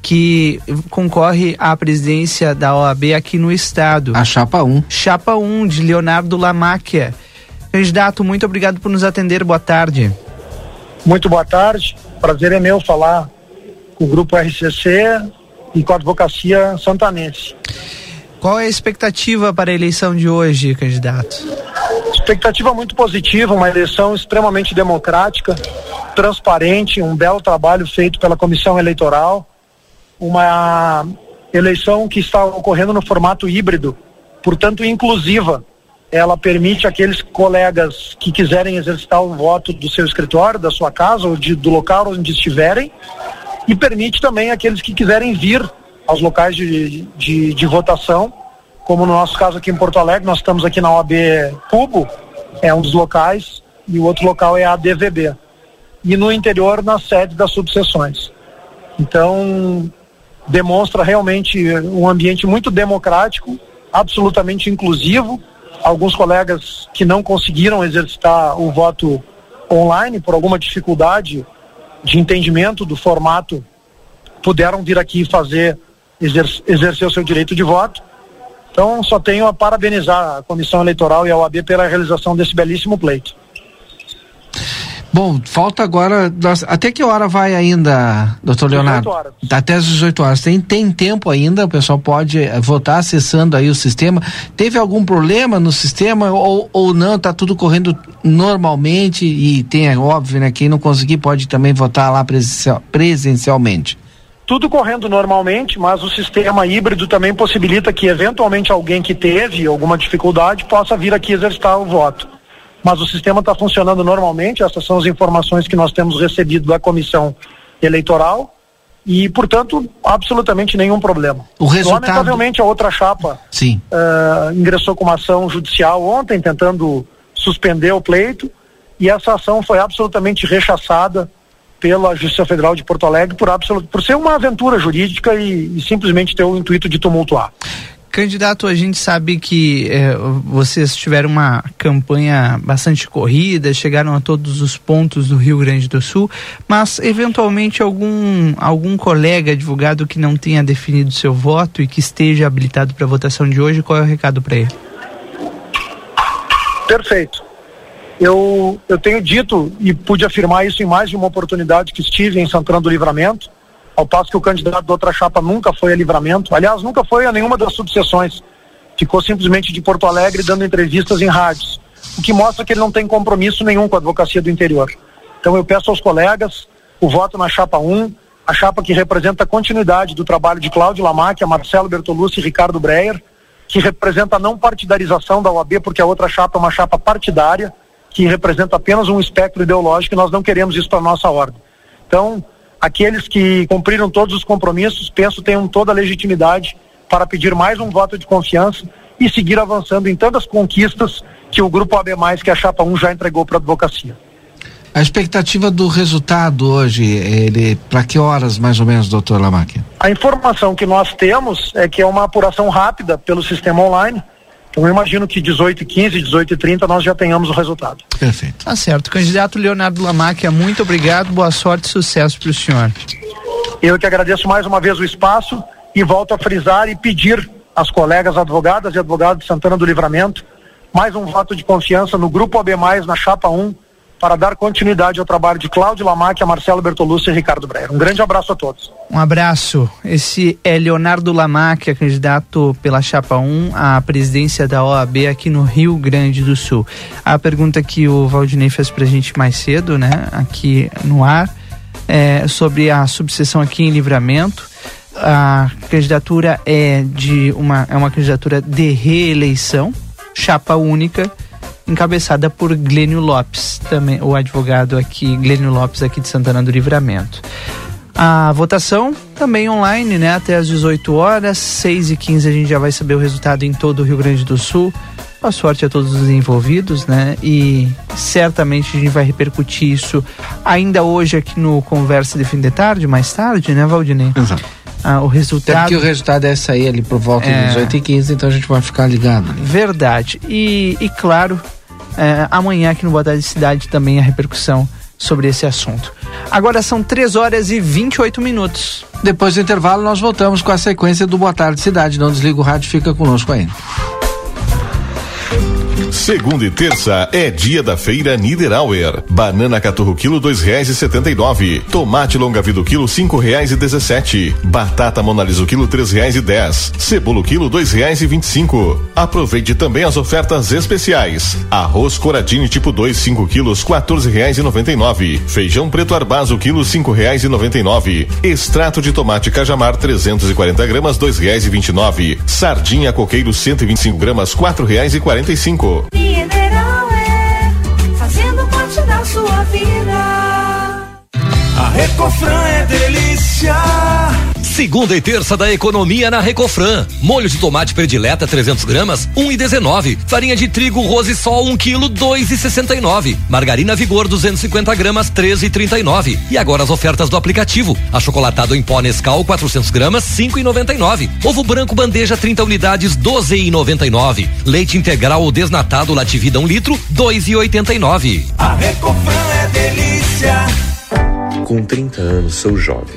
que concorre à presidência da OAB aqui no estado. A chapa 1. Chapa 1 de Leonardo Lamáquia. Candidato, muito obrigado por nos atender. Boa tarde. Muito boa tarde. Prazer é meu falar com o grupo RCC e com a advocacia santanense. Qual é a expectativa para a eleição de hoje, candidato? Expectativa muito positiva, uma eleição extremamente democrática, transparente, um belo trabalho feito pela comissão eleitoral, uma eleição que está ocorrendo no formato híbrido, portanto inclusiva. Ela permite aqueles colegas que quiserem exercitar o voto do seu escritório, da sua casa ou de, do local onde estiverem, e permite também aqueles que quiserem vir aos locais de, de, de votação, como no nosso caso aqui em Porto Alegre, nós estamos aqui na OAB Cubo, é um dos locais, e o outro local é a DVB. E no interior, nas sedes das subseções. Então, demonstra realmente um ambiente muito democrático, absolutamente inclusivo. Alguns colegas que não conseguiram exercitar o voto online por alguma dificuldade de entendimento do formato puderam vir aqui fazer exer- exercer o seu direito de voto. Então, só tenho a parabenizar a Comissão Eleitoral e a OAB pela realização desse belíssimo pleito. Bom, falta agora. até que hora vai ainda, doutor 18 Leonardo? horas. Tá Até as 18 horas. Tem, tem tempo ainda, o pessoal pode eh, votar acessando aí o sistema. Teve algum problema no sistema ou, ou não? Tá tudo correndo normalmente e tem, é óbvio, né? Quem não conseguir pode também votar lá presencial- presencialmente. Tudo correndo normalmente, mas o sistema híbrido também possibilita que eventualmente alguém que teve alguma dificuldade possa vir aqui exercitar o voto. Mas o sistema está funcionando normalmente, essas são as informações que nós temos recebido da comissão eleitoral e, portanto, absolutamente nenhum problema. O resultado- Lamentavelmente, a outra chapa Sim. eh, ingressou com uma ação judicial ontem, tentando suspender o pleito, e essa ação foi absolutamente rechaçada pela Justiça Federal de Porto Alegre por absoluto, por ser uma aventura jurídica e, e simplesmente ter o intuito de tumultuar. Candidato, a gente sabe que eh, vocês tiveram uma campanha bastante corrida, chegaram a todos os pontos do Rio Grande do Sul, mas eventualmente algum, algum colega advogado que não tenha definido seu voto e que esteja habilitado para a votação de hoje, qual é o recado para ele? Perfeito. Eu, eu tenho dito e pude afirmar isso em mais de uma oportunidade que estive em Santana do Livramento, ao passo que o candidato da outra chapa nunca foi a Livramento, aliás, nunca foi a nenhuma das subseções, ficou simplesmente de Porto Alegre dando entrevistas em rádios, o que mostra que ele não tem compromisso nenhum com a advocacia do interior. Então eu peço aos colegas o voto na chapa 1, a chapa que representa a continuidade do trabalho de Cláudio Lamac, Marcelo Bertolucci e Ricardo Breyer, que representa a não partidarização da OAB, porque a outra chapa é uma chapa partidária, que representa apenas um espectro ideológico e nós não queremos isso para nossa ordem. Então, aqueles que cumpriram todos os compromissos, penso tenham toda a legitimidade para pedir mais um voto de confiança e seguir avançando em tantas conquistas que o Grupo AB+, que a Chapa 1 já entregou para a advocacia. A expectativa do resultado hoje, ele para que horas mais ou menos, doutor Lamac? A informação que nós temos é que é uma apuração rápida pelo sistema online, então eu imagino que 18 e 15, 18 e 30 nós já tenhamos o resultado. Perfeito. Tá certo. Candidato Leonardo Lamáquia, muito obrigado, boa sorte e sucesso para o senhor. Eu que agradeço mais uma vez o espaço e volto a frisar e pedir às colegas advogadas e advogados de Santana do Livramento mais um voto de confiança no Grupo AB+, na Chapa 1, para dar continuidade ao trabalho de Cláudio Lamáquia, Marcelo Bertolucci e Ricardo Breyer. Um grande abraço a todos. Um abraço. Esse é Leonardo Lamáquia, candidato pela Chapa 1 à presidência da OAB aqui no Rio Grande do Sul. A pergunta que o Valdinei fez pra gente mais cedo, né, aqui no ar, é sobre a subseção aqui em Livramento. A candidatura é de uma é uma candidatura de reeleição, chapa única encabeçada por Glênio Lopes, também o advogado aqui, Glênio Lopes aqui de Santana do Livramento. A votação também online, né? Até às 18 horas, 6 e 15 a gente já vai saber o resultado em todo o Rio Grande do Sul. Boa sorte a todos os envolvidos, né? E certamente a gente vai repercutir isso ainda hoje aqui no Conversa de Fim de Tarde, mais tarde, né, Valdinei? Exato. Ah, o resultado. Até que o resultado é sair ali por volta É. de 18 e 15 então a gente vai ficar ligado. ali. Verdade. E, e claro, é, amanhã aqui no Boa Tarde Cidade também a repercussão sobre esse assunto. Agora são 3 horas e 28 minutos. Depois do intervalo, nós voltamos com a sequência do Boa Tarde Cidade. Não desliga o rádio, fica conosco aí. Segunda e terça é dia da feira Niederauer. Banana caturro quilo dois reais e setenta e nove. Tomate longa vida quilo cinco reais e dezessete. Batata monalisa quilo três reais e dez. Cebola quilo dois reais e vinte e cinco. Aproveite também as ofertas especiais. Arroz Coradini tipo 2 5 quilos quatorze reais e noventa e nove. Feijão preto arbazo quilo cinco reais e noventa e nove. Extrato de tomate cajamar 340 gramas dois reais e vinte e nove. Sardinha coqueiro 125 gramas quatro reais e quarenta e cinco. Mineral é fazendo parte da sua vida. A Recofran é delícia. Segunda e terça da economia na Recofran. Molho de tomate predileta 300 gramas, 1,19. Farinha de trigo Rose Sol 1 quilo, 2,69. Margarina Vigor 250 gramas, 13,39. E agora as ofertas do aplicativo. Achocolatado em pó Nescau 400 gramas, 5,99. Ovo branco bandeja 30 unidades, 12,99. Leite integral ou desnatado Lativida 1 litro, 2,89. A Recofran é delícia. Com 30 anos sou jovem,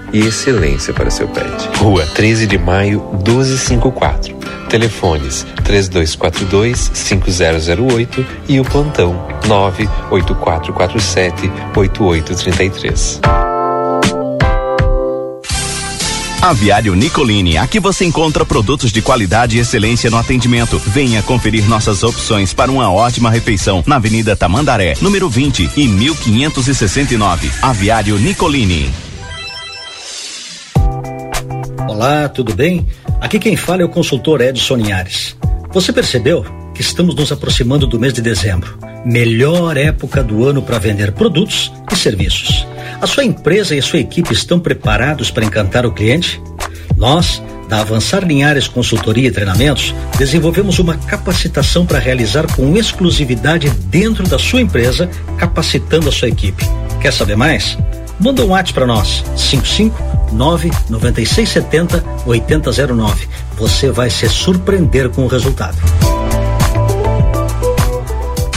e excelência para seu pet. Rua 13 de Maio, 1254. Telefones 3242-5008 e o plantão 98447-8833. Aviário Nicolini, aqui você encontra produtos de qualidade e excelência no atendimento. Venha conferir nossas opções para uma ótima refeição na Avenida Tamandaré, número 20 e 1569. Aviário Nicolini. Olá, tudo bem? Aqui quem fala é o consultor Edson Linhares. Você percebeu que estamos nos aproximando do mês de dezembro, melhor época do ano para vender produtos e serviços. A sua empresa e a sua equipe estão preparados para encantar o cliente? Nós, da Avançar Linhares Consultoria e Treinamentos, desenvolvemos uma capacitação para realizar com exclusividade dentro da sua empresa, capacitando a sua equipe. Quer saber mais? Manda um WhatsApp para nós, 559 9670 8009. Você vai se surpreender com o resultado.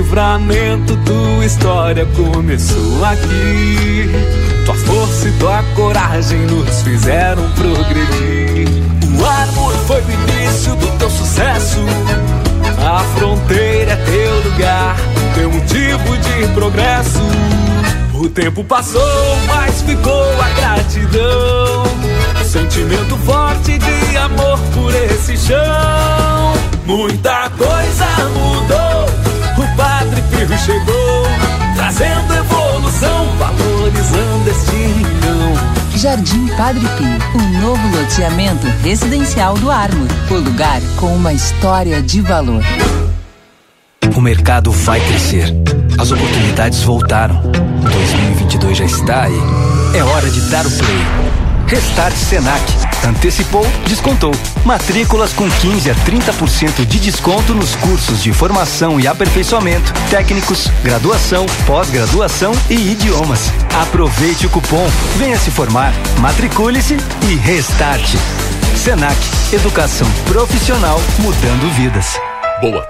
Livramento, tua história começou aqui. Tua força e tua coragem nos fizeram progredir. O Armor foi o início do teu sucesso. A fronteira é teu lugar, teu motivo de progresso. O tempo passou, mas ficou a gratidão. Sentimento forte de amor por esse chão. Muita coisa mudou. O Padre Pirro chegou, trazendo evolução, valorizando este rincão. Jardim Padre Pio, um novo loteamento residencial do Armor. O lugar com uma história de valor. O mercado vai crescer. As oportunidades voltaram. 2022 já está aí. É hora de dar o play. Restart Senac. Antecipou, descontou. Matrículas com 15 a 30% de desconto nos cursos de formação e aperfeiçoamento, técnicos, graduação, pós-graduação e idiomas. Aproveite o cupom, venha se formar, matricule-se e restarte. Senac, educação profissional mudando vidas. Boa.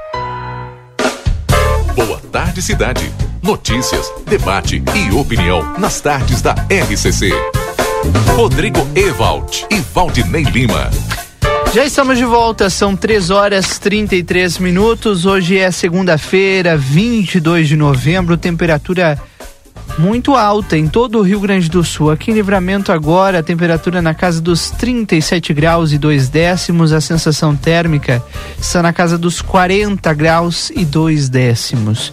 Boa tarde, cidade. Notícias, debate e opinião nas tardes da RCC. Rodrigo Ewald e Valdinei Lima. Já estamos de volta, são 3 horas 33 minutos. Hoje é segunda-feira, 22 de novembro, temperatura muito alta em todo o Rio Grande do Sul. Aqui em Livramento agora, a temperatura na casa dos 37 graus e 2 décimos, a sensação térmica está na casa dos 40 graus e 2 décimos.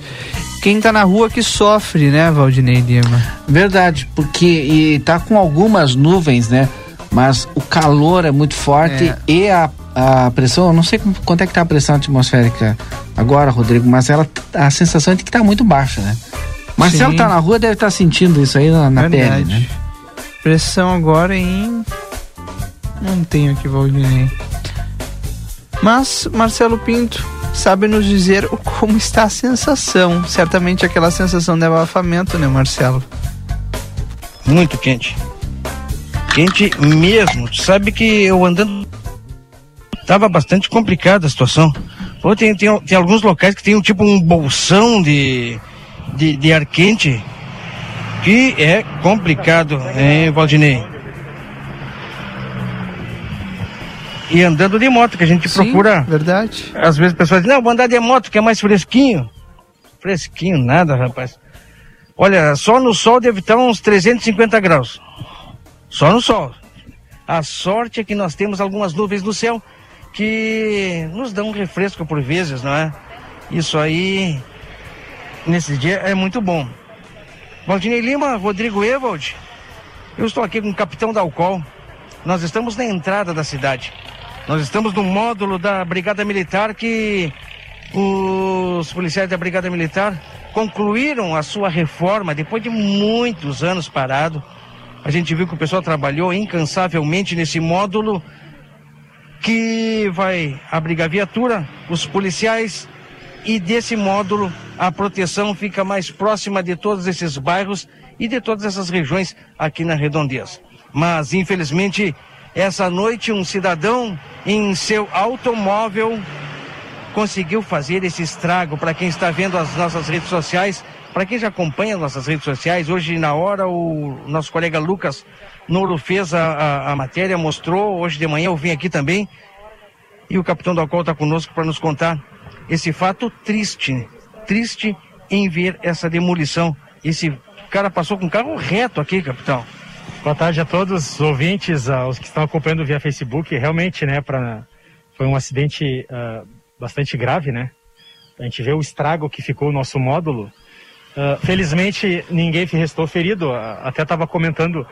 Quem tá na rua que sofre, né, Valdinei Lima? Verdade, porque e tá com algumas nuvens, né? Mas o calor é muito forte É. e a, a pressão, eu não sei quanto é que tá a pressão atmosférica agora, Rodrigo, mas ela a sensação é de que tá muito baixa, né? Marcelo Sim. tá na rua, deve estar sentindo isso aí na, na pele, né? Pressão agora em. Não tenho aqui, Valdinei. Mas Marcelo Pinto sabe nos dizer como está a sensação. Certamente aquela sensação de abafamento, né, Marcelo? Muito quente. Quente mesmo. Sabe que eu andando. Tava bastante complicada a situação. Pô, tem, tem, tem alguns locais que tem um tipo um bolsão de, de, de ar quente que é complicado, hein, Valdinei? E andando de moto, que a gente Sim, procura. Verdade. Às vezes o pessoal diz, não, vou andar de moto que é mais fresquinho. Fresquinho, nada, rapaz. Olha, só no sol deve estar uns 350 graus. Só no sol. A sorte é que nós temos algumas nuvens no céu que nos dão um refresco por vezes, não é? Isso aí, nesse dia, é muito bom. Valdinei Lima, Rodrigo Ewald, eu estou aqui com o capitão da Alcol. Nós estamos na entrada da cidade. Nós estamos no módulo da Brigada Militar que os policiais da Brigada Militar concluíram a sua reforma depois de muitos anos parado. A gente viu que o pessoal trabalhou incansavelmente nesse módulo que vai abrigar viatura, os policiais e desse módulo a proteção fica mais próxima de todos esses bairros e de todas essas regiões aqui na Redondeza. Mas infelizmente essa noite um cidadão em seu automóvel conseguiu fazer esse estrago para quem está vendo as nossas redes sociais, para quem já acompanha nossas redes sociais. Hoje na hora o nosso colega Lucas Nouro fez a, a, a matéria, mostrou, hoje de manhã eu vim aqui também E o capitão da Col está conosco para nos contar esse fato triste, triste em ver essa demolição. Esse cara passou com um carro reto aqui, capitão. Boa tarde a todos os ouvintes, aos que estão acompanhando via Facebook. Realmente, né, pra, foi um acidente uh, bastante grave, né? A gente vê o estrago que ficou o nosso módulo. Uh, felizmente, ninguém restou ferido. Até estava comentando,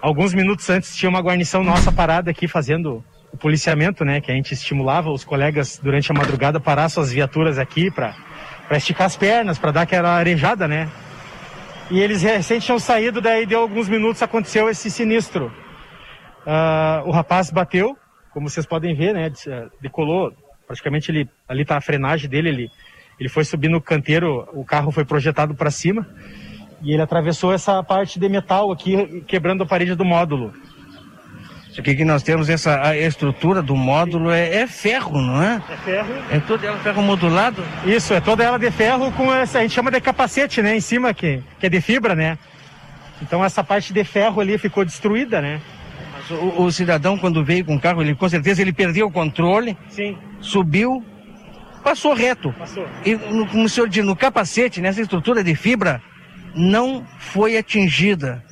alguns minutos antes tinha uma guarnição nossa parada aqui fazendo o policiamento, né? Que a gente estimulava os colegas durante a madrugada parar suas viaturas aqui para esticar as pernas, para dar aquela arejada, né? E eles recém tinham saído, daí deu alguns minutos, aconteceu esse sinistro. Uh, o rapaz bateu, como vocês podem ver, né? Decolou, praticamente ele, ali tá a frenagem dele, ele, ele foi subir no canteiro, o carro foi projetado para cima e ele atravessou essa parte de metal aqui, quebrando a parede do módulo. Aqui que nós temos, essa a estrutura do módulo é, é ferro, não é? É ferro. É toda ela ferro modulado? Isso, é toda ela de ferro com essa, a gente chama de capacete, né, em cima, que, que é de fibra, né? Então essa parte de ferro ali ficou destruída, né? Mas o, o cidadão, quando veio com o carro, ele com certeza ele perdeu o controle. Sim. Subiu, passou reto. Passou. E no, como o senhor disse, no capacete, nessa estrutura de fibra, não foi atingida.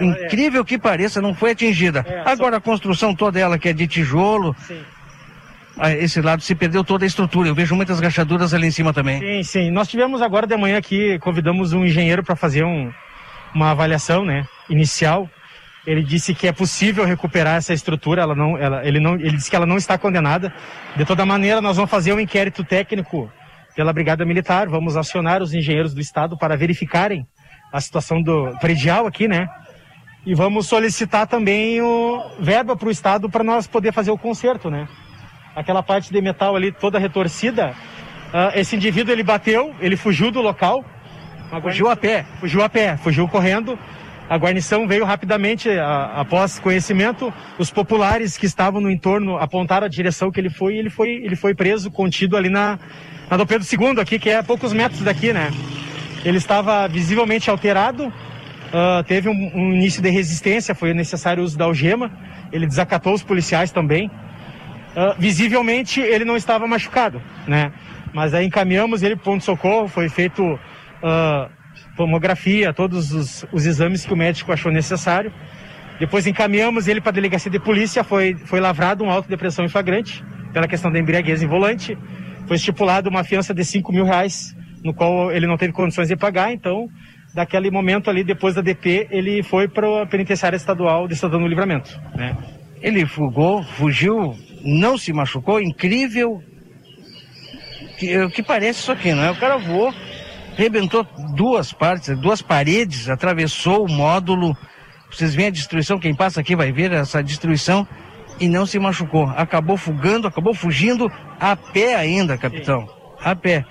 Incrível que pareça, não foi atingida. É, Agora a construção toda ela que é de tijolo, Sim. a esse lado se perdeu toda a estrutura. Eu vejo muitas rachaduras ali em cima também. Sim, sim. Nós tivemos agora de manhã aqui, convidamos um engenheiro para fazer um, uma avaliação, né, inicial. Ele disse que é possível recuperar essa estrutura. Ela não, ela, ele não, ele disse que ela não está condenada. De toda maneira, nós vamos fazer um inquérito técnico pela Brigada Militar. Vamos acionar os engenheiros do estado para verificarem a situação do predial aqui, né? E vamos solicitar também o verba para o Estado para nós poder fazer o conserto, né? Aquela parte de metal ali toda retorcida, ah, esse indivíduo ele bateu, ele fugiu do local. Fugiu a pé? Fugiu a pé, fugiu correndo. A guarnição veio rapidamente a- após conhecimento. Os populares que estavam no entorno apontaram a direção que ele foi e ele foi, ele foi preso, contido ali na, na Dom Pedro II, aqui, que é a poucos metros daqui, né? Ele estava visivelmente alterado, ah, teve um, um início de resistência, foi necessário o uso da algema. Ele desacatou os policiais também. Ah, visivelmente ele não estava machucado, né? Mas aí encaminhamos ele para o ponto-socorro, foi feito ah, tomografia, todos os, os exames que o médico achou necessário. Depois encaminhamos ele para a delegacia de polícia, foi, foi lavrado um auto de depressão em flagrante, pela questão da embriaguez em volante. Foi estipulado uma fiança de 5 mil reais, no qual ele não teve condições de pagar, então, daquele momento ali, depois da DP, ele foi para a penitenciária estadual de Estadão no Livramento, né? Ele fugou, fugiu, não se machucou, incrível. Que, o que parece isso aqui, não é? O cara voou, rebentou duas partes, duas paredes, atravessou o módulo. Vocês veem a destruição, quem passa aqui vai ver essa destruição e não se machucou. Acabou fugando, acabou fugindo a pé ainda, capitão. A pé.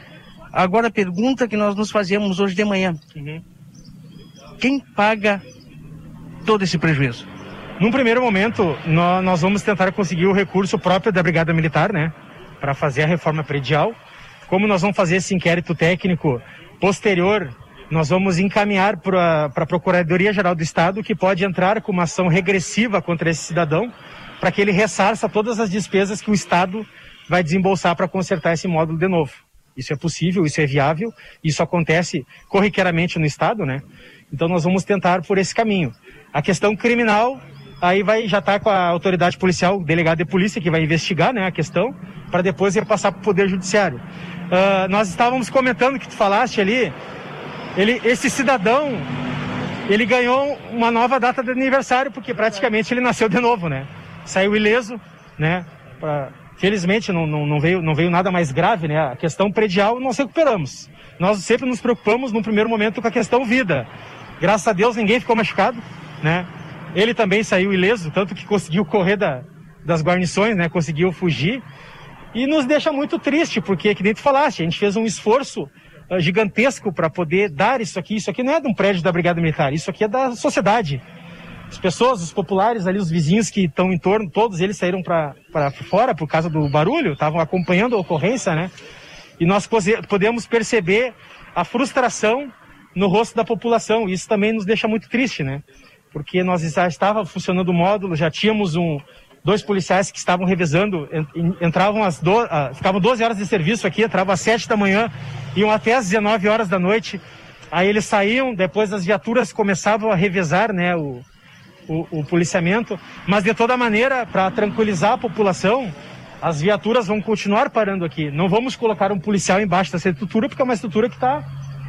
Agora a pergunta que nós nos fazíamos hoje de manhã. Quem paga todo esse prejuízo? Num primeiro momento, nó- nós vamos tentar conseguir o recurso próprio da Brigada Militar, né? Para fazer a reforma predial. Como nós vamos fazer esse inquérito técnico posterior, nós vamos encaminhar para a Procuradoria-Geral do Estado, que pode entrar com uma ação regressiva contra esse cidadão, para que ele ressarça todas as despesas que o Estado vai desembolsar para consertar esse módulo de novo. Isso é possível, isso é viável, isso acontece corriqueiramente no Estado, né? Então nós vamos tentar por esse caminho. A questão criminal, aí vai já tá com a autoridade policial, o delegado de polícia que vai investigar, né, a questão, para depois repassar para o poder judiciário. Ah, nós estávamos comentando que tu falaste ali, ele, esse cidadão, ele ganhou uma nova data de aniversário porque praticamente ele nasceu de novo, né? Saiu ileso, né? Pra- felizmente não, não, não veio não veio nada mais grave, né? A questão predial nós recuperamos. Nós sempre nos preocupamos no primeiro momento com a questão vida. Graças a Deus ninguém ficou machucado, né? Ele também saiu ileso, tanto que conseguiu correr da, das guarnições, né? Conseguiu fugir. E nos deixa muito triste, porque, que nem tu falaste, a gente fez um esforço ah, gigantesco para poder dar isso aqui. Isso aqui não é de um prédio da Brigada Militar, isso aqui é da sociedade. As pessoas, os populares ali, os vizinhos que estão em torno, todos eles saíram para fora por causa do barulho, estavam acompanhando a ocorrência, né? E nós podemos perceber a frustração no rosto da população. Isso também nos deixa muito triste, né? Porque nós já estava funcionando o módulo, já tínhamos um, dois policiais que estavam revezando, en- en- entravam às do, ficavam 12 horas de serviço aqui, entravam às 7 da manhã, iam até às 19 horas da noite. Aí eles saíam, depois as viaturas começavam a revezar, né, o, o, o policiamento, mas de toda maneira, para tranquilizar a população, as viaturas vão continuar parando aqui. Não vamos colocar um policial embaixo dessa estrutura, porque é uma estrutura que tá,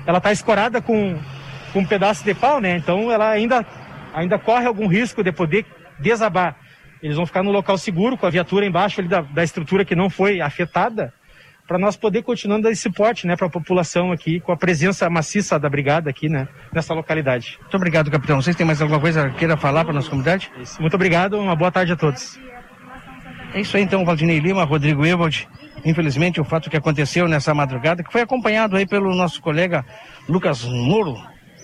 ela está escorada com, com um pedaço de pau, né? Então ela ainda, ainda corre algum risco de poder desabar. Eles vão ficar no local seguro, com a viatura embaixo da, da estrutura que não foi afetada, para nós poder continuar dando esse suporte, né, para a população aqui, com a presença maciça da brigada aqui, né, nessa localidade. Muito obrigado, capitão. Vocês têm mais alguma coisa que queira falar para nossa comunidade? Muito obrigado, uma boa tarde a todos. É isso aí então, Valdinei Lima, Rodrigo Ewald. Infelizmente, o fato que aconteceu nessa madrugada, que foi acompanhado aí pelo nosso colega Lucas Noro.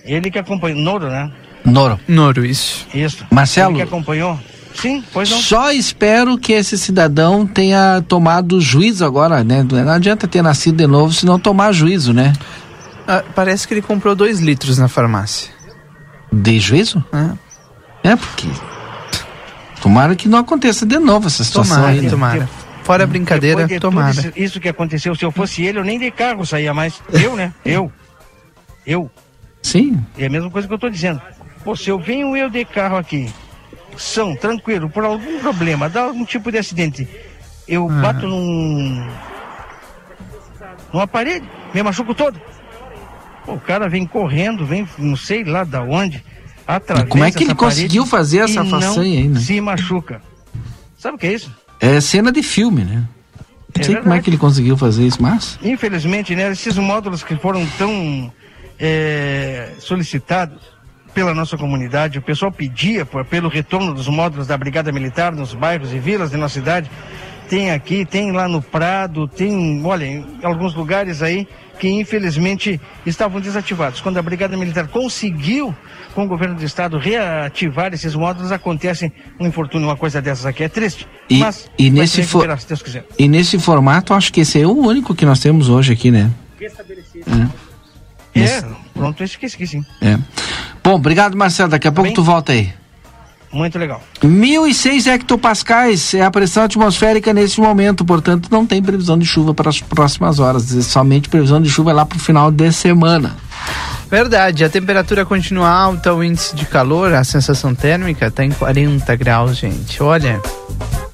Ele que acompanhou, Noro, né? Noro. Noro, isso. Isso. Marcelo. Ele que acompanhou. Sim, pois não. Só espero que esse cidadão tenha tomado juízo agora, né? Não adianta ter nascido de novo se não tomar juízo, né? Ah, parece que ele comprou dois litros na farmácia. De juízo? É. É, porque. Tomara que não aconteça de novo essa situação Tomara, aí. né? tomara. Fora a brincadeira, de tudo tomara. Isso, que aconteceu, se eu fosse ele, eu nem de carro saía mais. Eu, né? [laughs] Eu. Eu. Sim. É a mesma coisa que eu tô dizendo. Pô, se eu venho eu de carro aqui, são, tranquilo, por algum problema, dá algum tipo de acidente, eu Ah. bato num. numa parede, me machuco todo. Pô, o cara vem correndo, vem, não sei lá da onde, atravessa como é que ele conseguiu fazer essa façanha aí, né? Se machuca. Sabe o que é isso? É cena de filme, né? Não É sei como é verdade. que ele conseguiu fazer isso, mas. Infelizmente, né, esses módulos que foram tão é, solicitados pela nossa comunidade, o pessoal pedia por- pelo retorno dos módulos da Brigada Militar nos bairros e vilas da nossa cidade. Tem aqui, tem lá no Prado, tem, olha, em alguns lugares aí que infelizmente estavam desativados. Quando a Brigada Militar conseguiu, com o governo do estado, reativar esses módulos, acontece um infortúnio, uma coisa dessas aqui. É triste, E, mas e vai nesse se for- se Deus quiser. E nesse formato, acho que esse é o único que nós temos hoje aqui, né? É. É, pronto, eu esqueci, sim. É. Bom, obrigado, Marcelo. Daqui a pouco tu volta aí. Muito legal. 1.006 hectopascais é a pressão atmosférica nesse momento, portanto, não tem previsão de chuva para as próximas horas. É somente previsão de chuva lá para o final de semana. Verdade, a temperatura continua alta, o índice de calor, a sensação térmica tá em 40 graus, gente. Olha,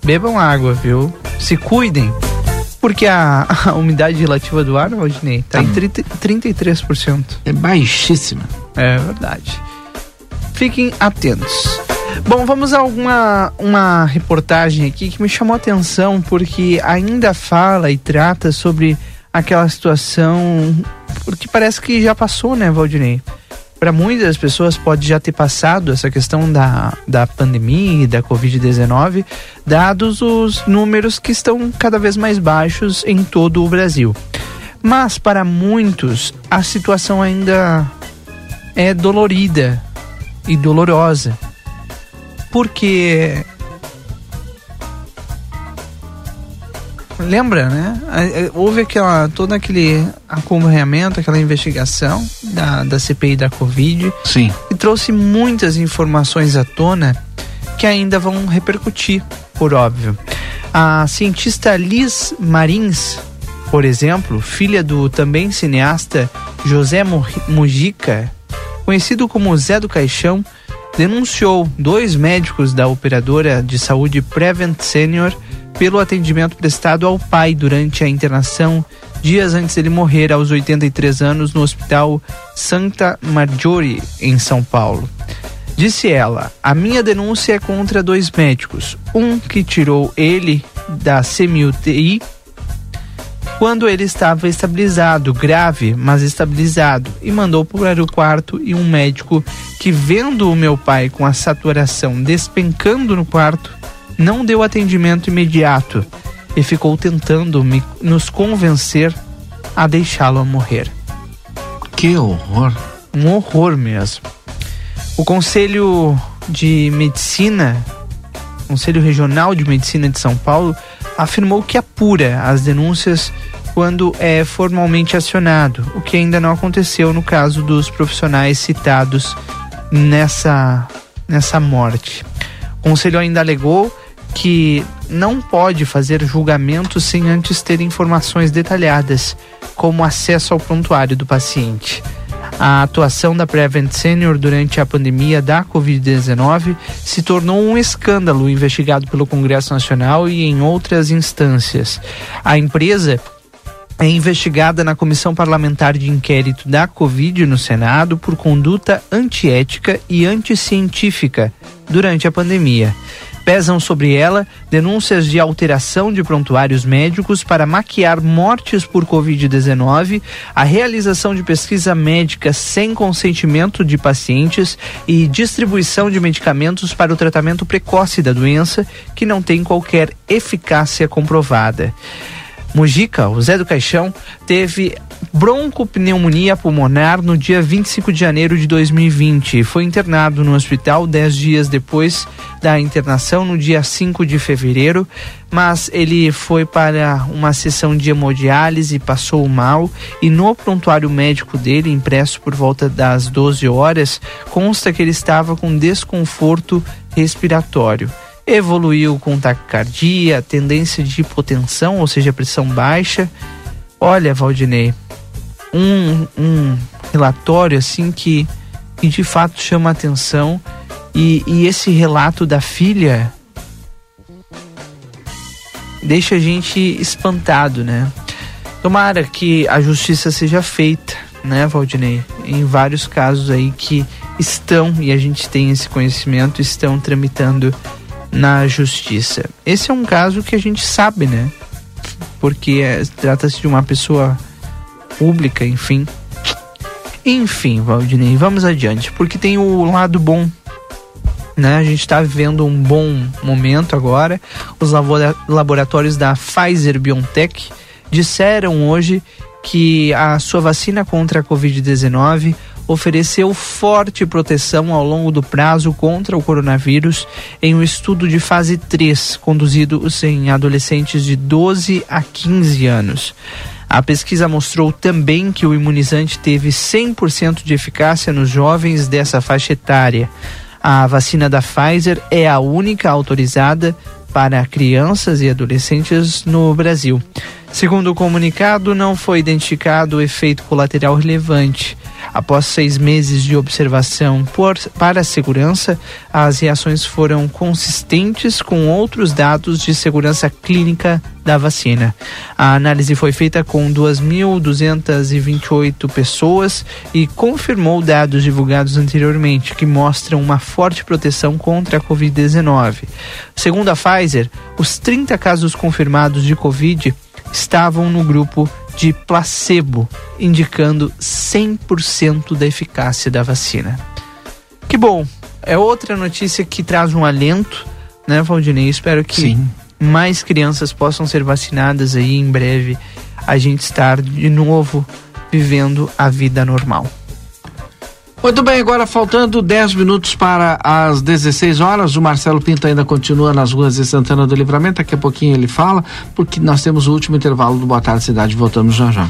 bebam água, viu? Se cuidem. Porque a, a umidade relativa do ar, Rodney, tá, em 30, 33%. É baixíssima. É verdade. Fiquem atentos. Bom, vamos a alguma uma reportagem aqui que me chamou a atenção porque ainda fala e trata sobre aquela situação porque parece que já passou, né, Valdinei? Para muitas pessoas pode já ter passado essa questão da, da pandemia e da Covid-19, dados os números que estão cada vez mais baixos em todo o Brasil. Mas para muitos a situação ainda é dolorida e dolorosa. Porque lembra, né? Houve aquela todo aquele acompanhamento, aquela investigação da, da CPI da Covid. Sim. E trouxe muitas informações à tona que ainda vão repercutir, por óbvio. A cientista Liz Marins, por exemplo, filha do também cineasta José Mujica, conhecido como Zé do Caixão, denunciou dois médicos da operadora de saúde Prevent Senior pelo atendimento prestado ao pai durante a internação dias antes dele morrer aos 83 anos no hospital Santa Maggiore, em São Paulo. Disse ela: A minha denúncia é contra dois médicos. Um que tirou ele da semi-UTI quando ele estava estabilizado, grave, mas estabilizado, e mandou para o quarto e um médico que, vendo o meu pai com a saturação despencando no quarto, não deu atendimento imediato e ficou tentando me, nos convencer a deixá-lo morrer. Que horror! Um horror mesmo. O Conselho de Medicina, Conselho Regional de Medicina de São Paulo, afirmou que apura as denúncias quando é formalmente acionado, o que ainda não aconteceu no caso dos profissionais citados nessa, nessa morte. O Conselho ainda alegou que não pode fazer julgamento sem antes ter informações detalhadas, como acesso ao prontuário do paciente. A atuação da Prevent Senior durante a pandemia da Covid-19 se tornou um escândalo investigado pelo Congresso Nacional e em outras instâncias. A empresa é investigada na Comissão Parlamentar de Inquérito da Covid no Senado por conduta antiética e anticientífica durante a pandemia. Pesam sobre ela denúncias de alteração de prontuários médicos para maquiar mortes por Covid-19, a realização de pesquisa médica sem consentimento de pacientes e distribuição de medicamentos para o tratamento precoce da doença, que não tem qualquer eficácia comprovada. Mujica, o Zé do Caixão, teve broncopneumonia pulmonar no dia 25 de janeiro de 2020 foi internado no hospital dez dias depois da internação, no dia 5 de fevereiro, mas ele foi para uma sessão de hemodiálise, passou mal e no prontuário médico dele, impresso por volta das 12 horas, consta que ele estava com desconforto respiratório evoluiu com taquicardia, tendência de hipotensão, ou seja, pressão baixa. Olha, Valdinei, um, um relatório assim que, que de fato chama atenção e, e esse relato da filha deixa a gente espantado, né? Tomara que a justiça seja feita, né, Valdinei? Em vários casos aí que estão, e a gente tem esse conhecimento, estão tramitando na justiça. Esse é um caso que a gente sabe, né? Porque é, trata-se de uma pessoa pública, enfim. Enfim, Valdinei, vamos adiante, porque tem o lado bom. Né? A gente está vivendo um bom momento agora. Os laboratórios da Pfizer BioNTech disseram hoje que a sua vacina contra a Covid-19 ofereceu forte proteção ao longo do prazo contra o coronavírus em um estudo de fase 3, conduzido em adolescentes de 12 a 15 anos. A pesquisa mostrou também que o imunizante teve 100% de eficácia nos jovens dessa faixa etária. A vacina da Pfizer é a única autorizada para crianças e adolescentes no Brasil. Segundo o comunicado, não foi identificado efeito colateral relevante. Após seis meses de observação por, para a segurança, as reações foram consistentes com outros dados de segurança clínica da vacina. A análise foi feita com 2.228 pessoas e confirmou dados divulgados anteriormente, que mostram uma forte proteção contra a Covid-19. Segundo a Pfizer, os 30 casos confirmados de Covid estavam no grupo de placebo, indicando 100% da eficácia da vacina. Que bom! É outra notícia que traz um alento, né, Valdinei? Espero que Sim. mais crianças possam ser vacinadas aí em breve. A gente estar de novo vivendo a vida normal. Muito bem, agora faltando 10 minutos para as 16 horas, o Marcelo Pinto ainda continua nas ruas de Santana do Livramento, daqui a pouquinho ele fala, porque nós temos o último intervalo do Boa Tarde Cidade, voltamos já já.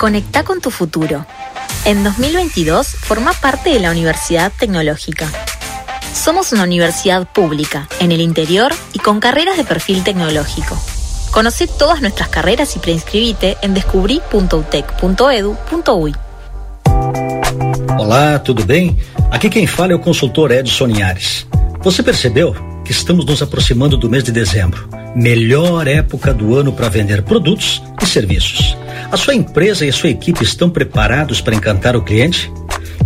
Conecta con tu futuro. En 2022 forma parte de la Universidad Tecnológica. Somos una universidad pública, en el interior y con carreras de perfil tecnológico. Conoce todas nuestras carreras y preinscribite en descobri.utec.edu.uy. Olá, tudo bem? Aqui quem fala é o consultor Edson Linhares. Você percebeu estamos nos aproximando do mês de dezembro, melhor época do ano para vender produtos e serviços. A sua empresa e a sua equipe estão preparados para encantar o cliente?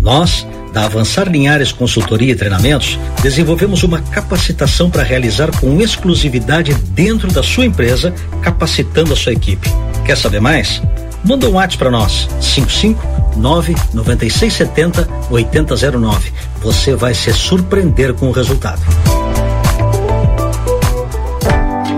Nós, da Avançar Linhares Consultoria e Treinamentos, desenvolvemos uma capacitação para realizar com exclusividade dentro da sua empresa, capacitando a sua equipe. Quer saber mais? Manda um WhatsApp para nós, 559 9670 8009. Você vai se surpreender com o resultado.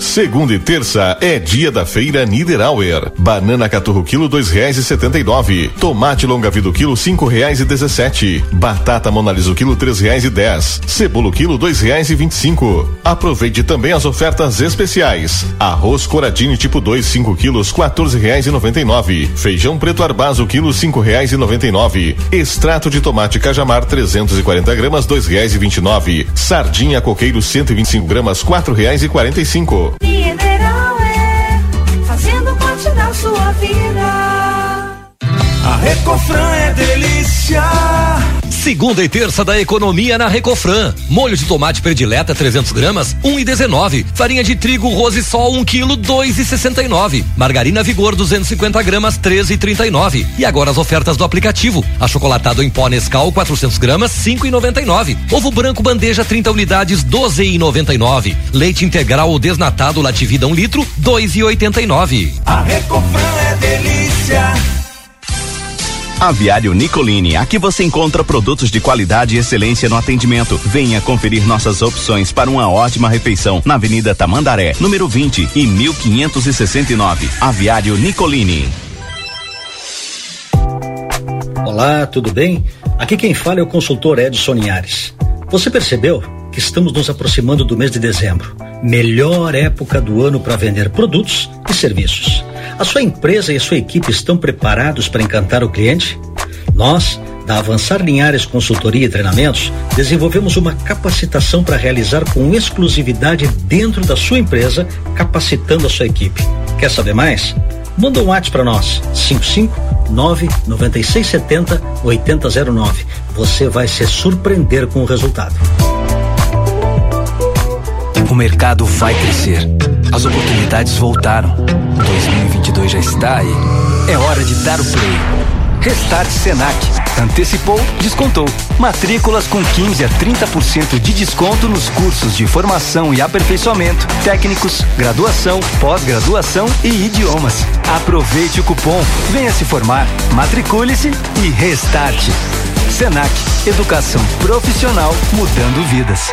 Segunda e terça é dia da feira Niederauer. Banana caturro quilo dois reais e setenta e nove. Tomate longa vida quilo cinco reais e dezessete. Batata monaliso quilo três reais e dez. Cebola quilo dois reais e vinte e cinco. Aproveite também as ofertas especiais. Arroz coradinho tipo 2 5 quilos quatorze reais e noventa e nove. Feijão preto arbazo quilo cinco reais e noventa e nove. Extrato de tomate cajamar 340 gramas dois reais e vinte e nove. Sardinha coqueiro 125 gramas quatro reais e quarenta e cinco. Mineral é fazendo parte da sua vida. A Recofran é delícia. Segunda e terça da economia na Recofran. Molho de tomate predileta 300 gramas, 1,19. Farinha de trigo Rose Sol 1 quilo, 2,69. Margarina Vigor 250 gramas, 13,39. E agora as ofertas do aplicativo. Achocolatado em pó Nescau 400 gramas, 5,99. Ovo branco bandeja 30 unidades, 12,99. Leite integral ou desnatado Lativida 1 litro, 2,89. A Recofran é delícia. Aviário Nicolini, aqui você encontra produtos de qualidade e excelência no atendimento. Venha conferir nossas opções para uma ótima refeição na Avenida Tamandaré, número 20 e 1569. Aviário Nicolini. Olá, tudo bem? Aqui quem fala é o consultor Edson Linhares. Você percebeu que estamos nos aproximando do mês de dezembro, melhor época do ano para vender produtos e serviços. A sua empresa e a sua equipe estão preparados para encantar o cliente? Nós, da Avançar Linhares Consultoria e Treinamentos, desenvolvemos uma capacitação para realizar com exclusividade dentro da sua empresa, capacitando a sua equipe. Quer saber mais? Manda um WhatsApp para nós, 559 9670 8009. Você vai se surpreender com o resultado. O mercado vai crescer. As oportunidades voltaram. 2022 já está aí. É hora de dar o play. Restart Senac. Antecipou, descontou. Matrículas com 15 a 30% de desconto nos cursos de formação e aperfeiçoamento, técnicos, graduação, pós-graduação e idiomas. Aproveite o cupom, venha se formar, matricule-se e restarte. Senac, educação profissional mudando vidas.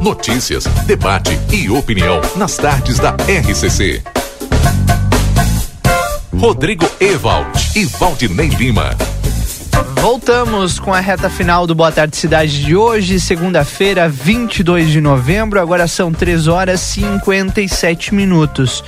Notícias, debate e opinião nas tardes da RCC. Rodrigo Evald e Valdinei Lima. Voltamos com a reta final do Boa Tarde Cidade de hoje, segunda-feira, 22 de novembro. Agora são 3 horas e 57 minutos.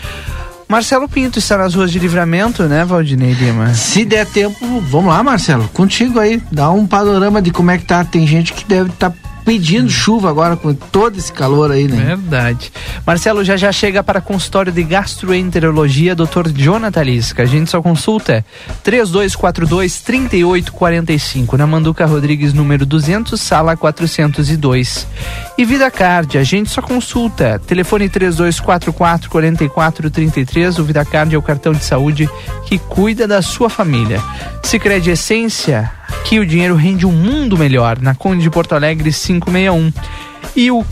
Marcelo Pinto está nas ruas de livramento, né, Valdinei Lima? Se der tempo, vamos lá, Marcelo. Contigo aí. Dá um panorama de como é que tá. Tem gente que deve estar tá pedindo chuva agora com todo esse calor aí, né? Verdade. Marcelo já já chega para consultório de gastroenterologia Dr. Jonathan Lisca. A gente só consulta é 3242 3845 na Manduca Rodrigues número 200, sala 402. E Vida Card, a gente só consulta telefone 3244 4433. O Vida Card é o cartão de saúde que cuida da sua família. Sicredi Essência, que o dinheiro rende um mundo melhor, na Conde de Porto Alegre 561. E o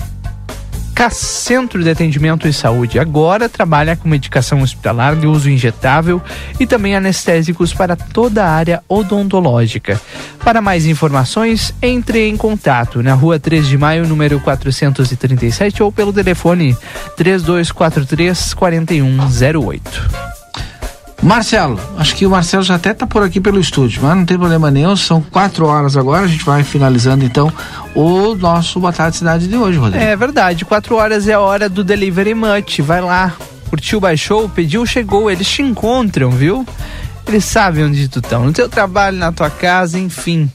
Centro de Atendimento e Saúde agora trabalha com medicação hospitalar de uso injetável e também anestésicos para toda a área odontológica. Para mais informações, entre em contato na rua 3 de maio, número 437 ou pelo telefone 3243 4108. Marcelo, acho que o Marcelo já até tá por aqui pelo estúdio, mas não tem problema nenhum, são quatro horas agora, a gente vai finalizando então o nosso Boa Tarde Cidade de hoje, Rodrigo. É verdade, quatro horas é a hora do Delivery Much, vai lá, curtiu, baixou, pediu, chegou, eles te encontram, viu? Eles sabem onde tu tá, no teu trabalho, na tua casa, enfim.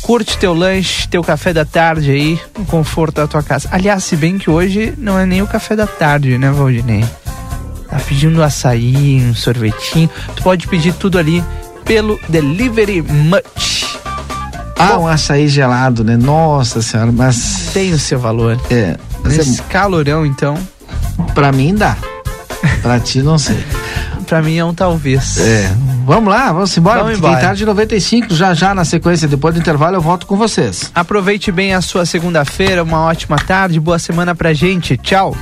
Curte teu lanche, teu café da tarde aí, no conforto da tua casa. Aliás, se bem que hoje não é nem o café da tarde, né, Valdinei? Tá pedindo açaí, um sorvetinho, tu pode pedir tudo ali pelo Delivery Much. Ah, Bom, um açaí gelado, né? Nossa senhora, mas. Tem o seu valor. É. Esse é... calorão, então. Pra mim dá. pra ti, não sei. [laughs] pra mim é um talvez. É. Vamos lá, vamos embora. Vamos embora. Tem tarde 95, já já na sequência, depois do intervalo eu volto com vocês. Aproveite bem a sua segunda-feira, uma ótima tarde, boa semana pra gente. Tchau.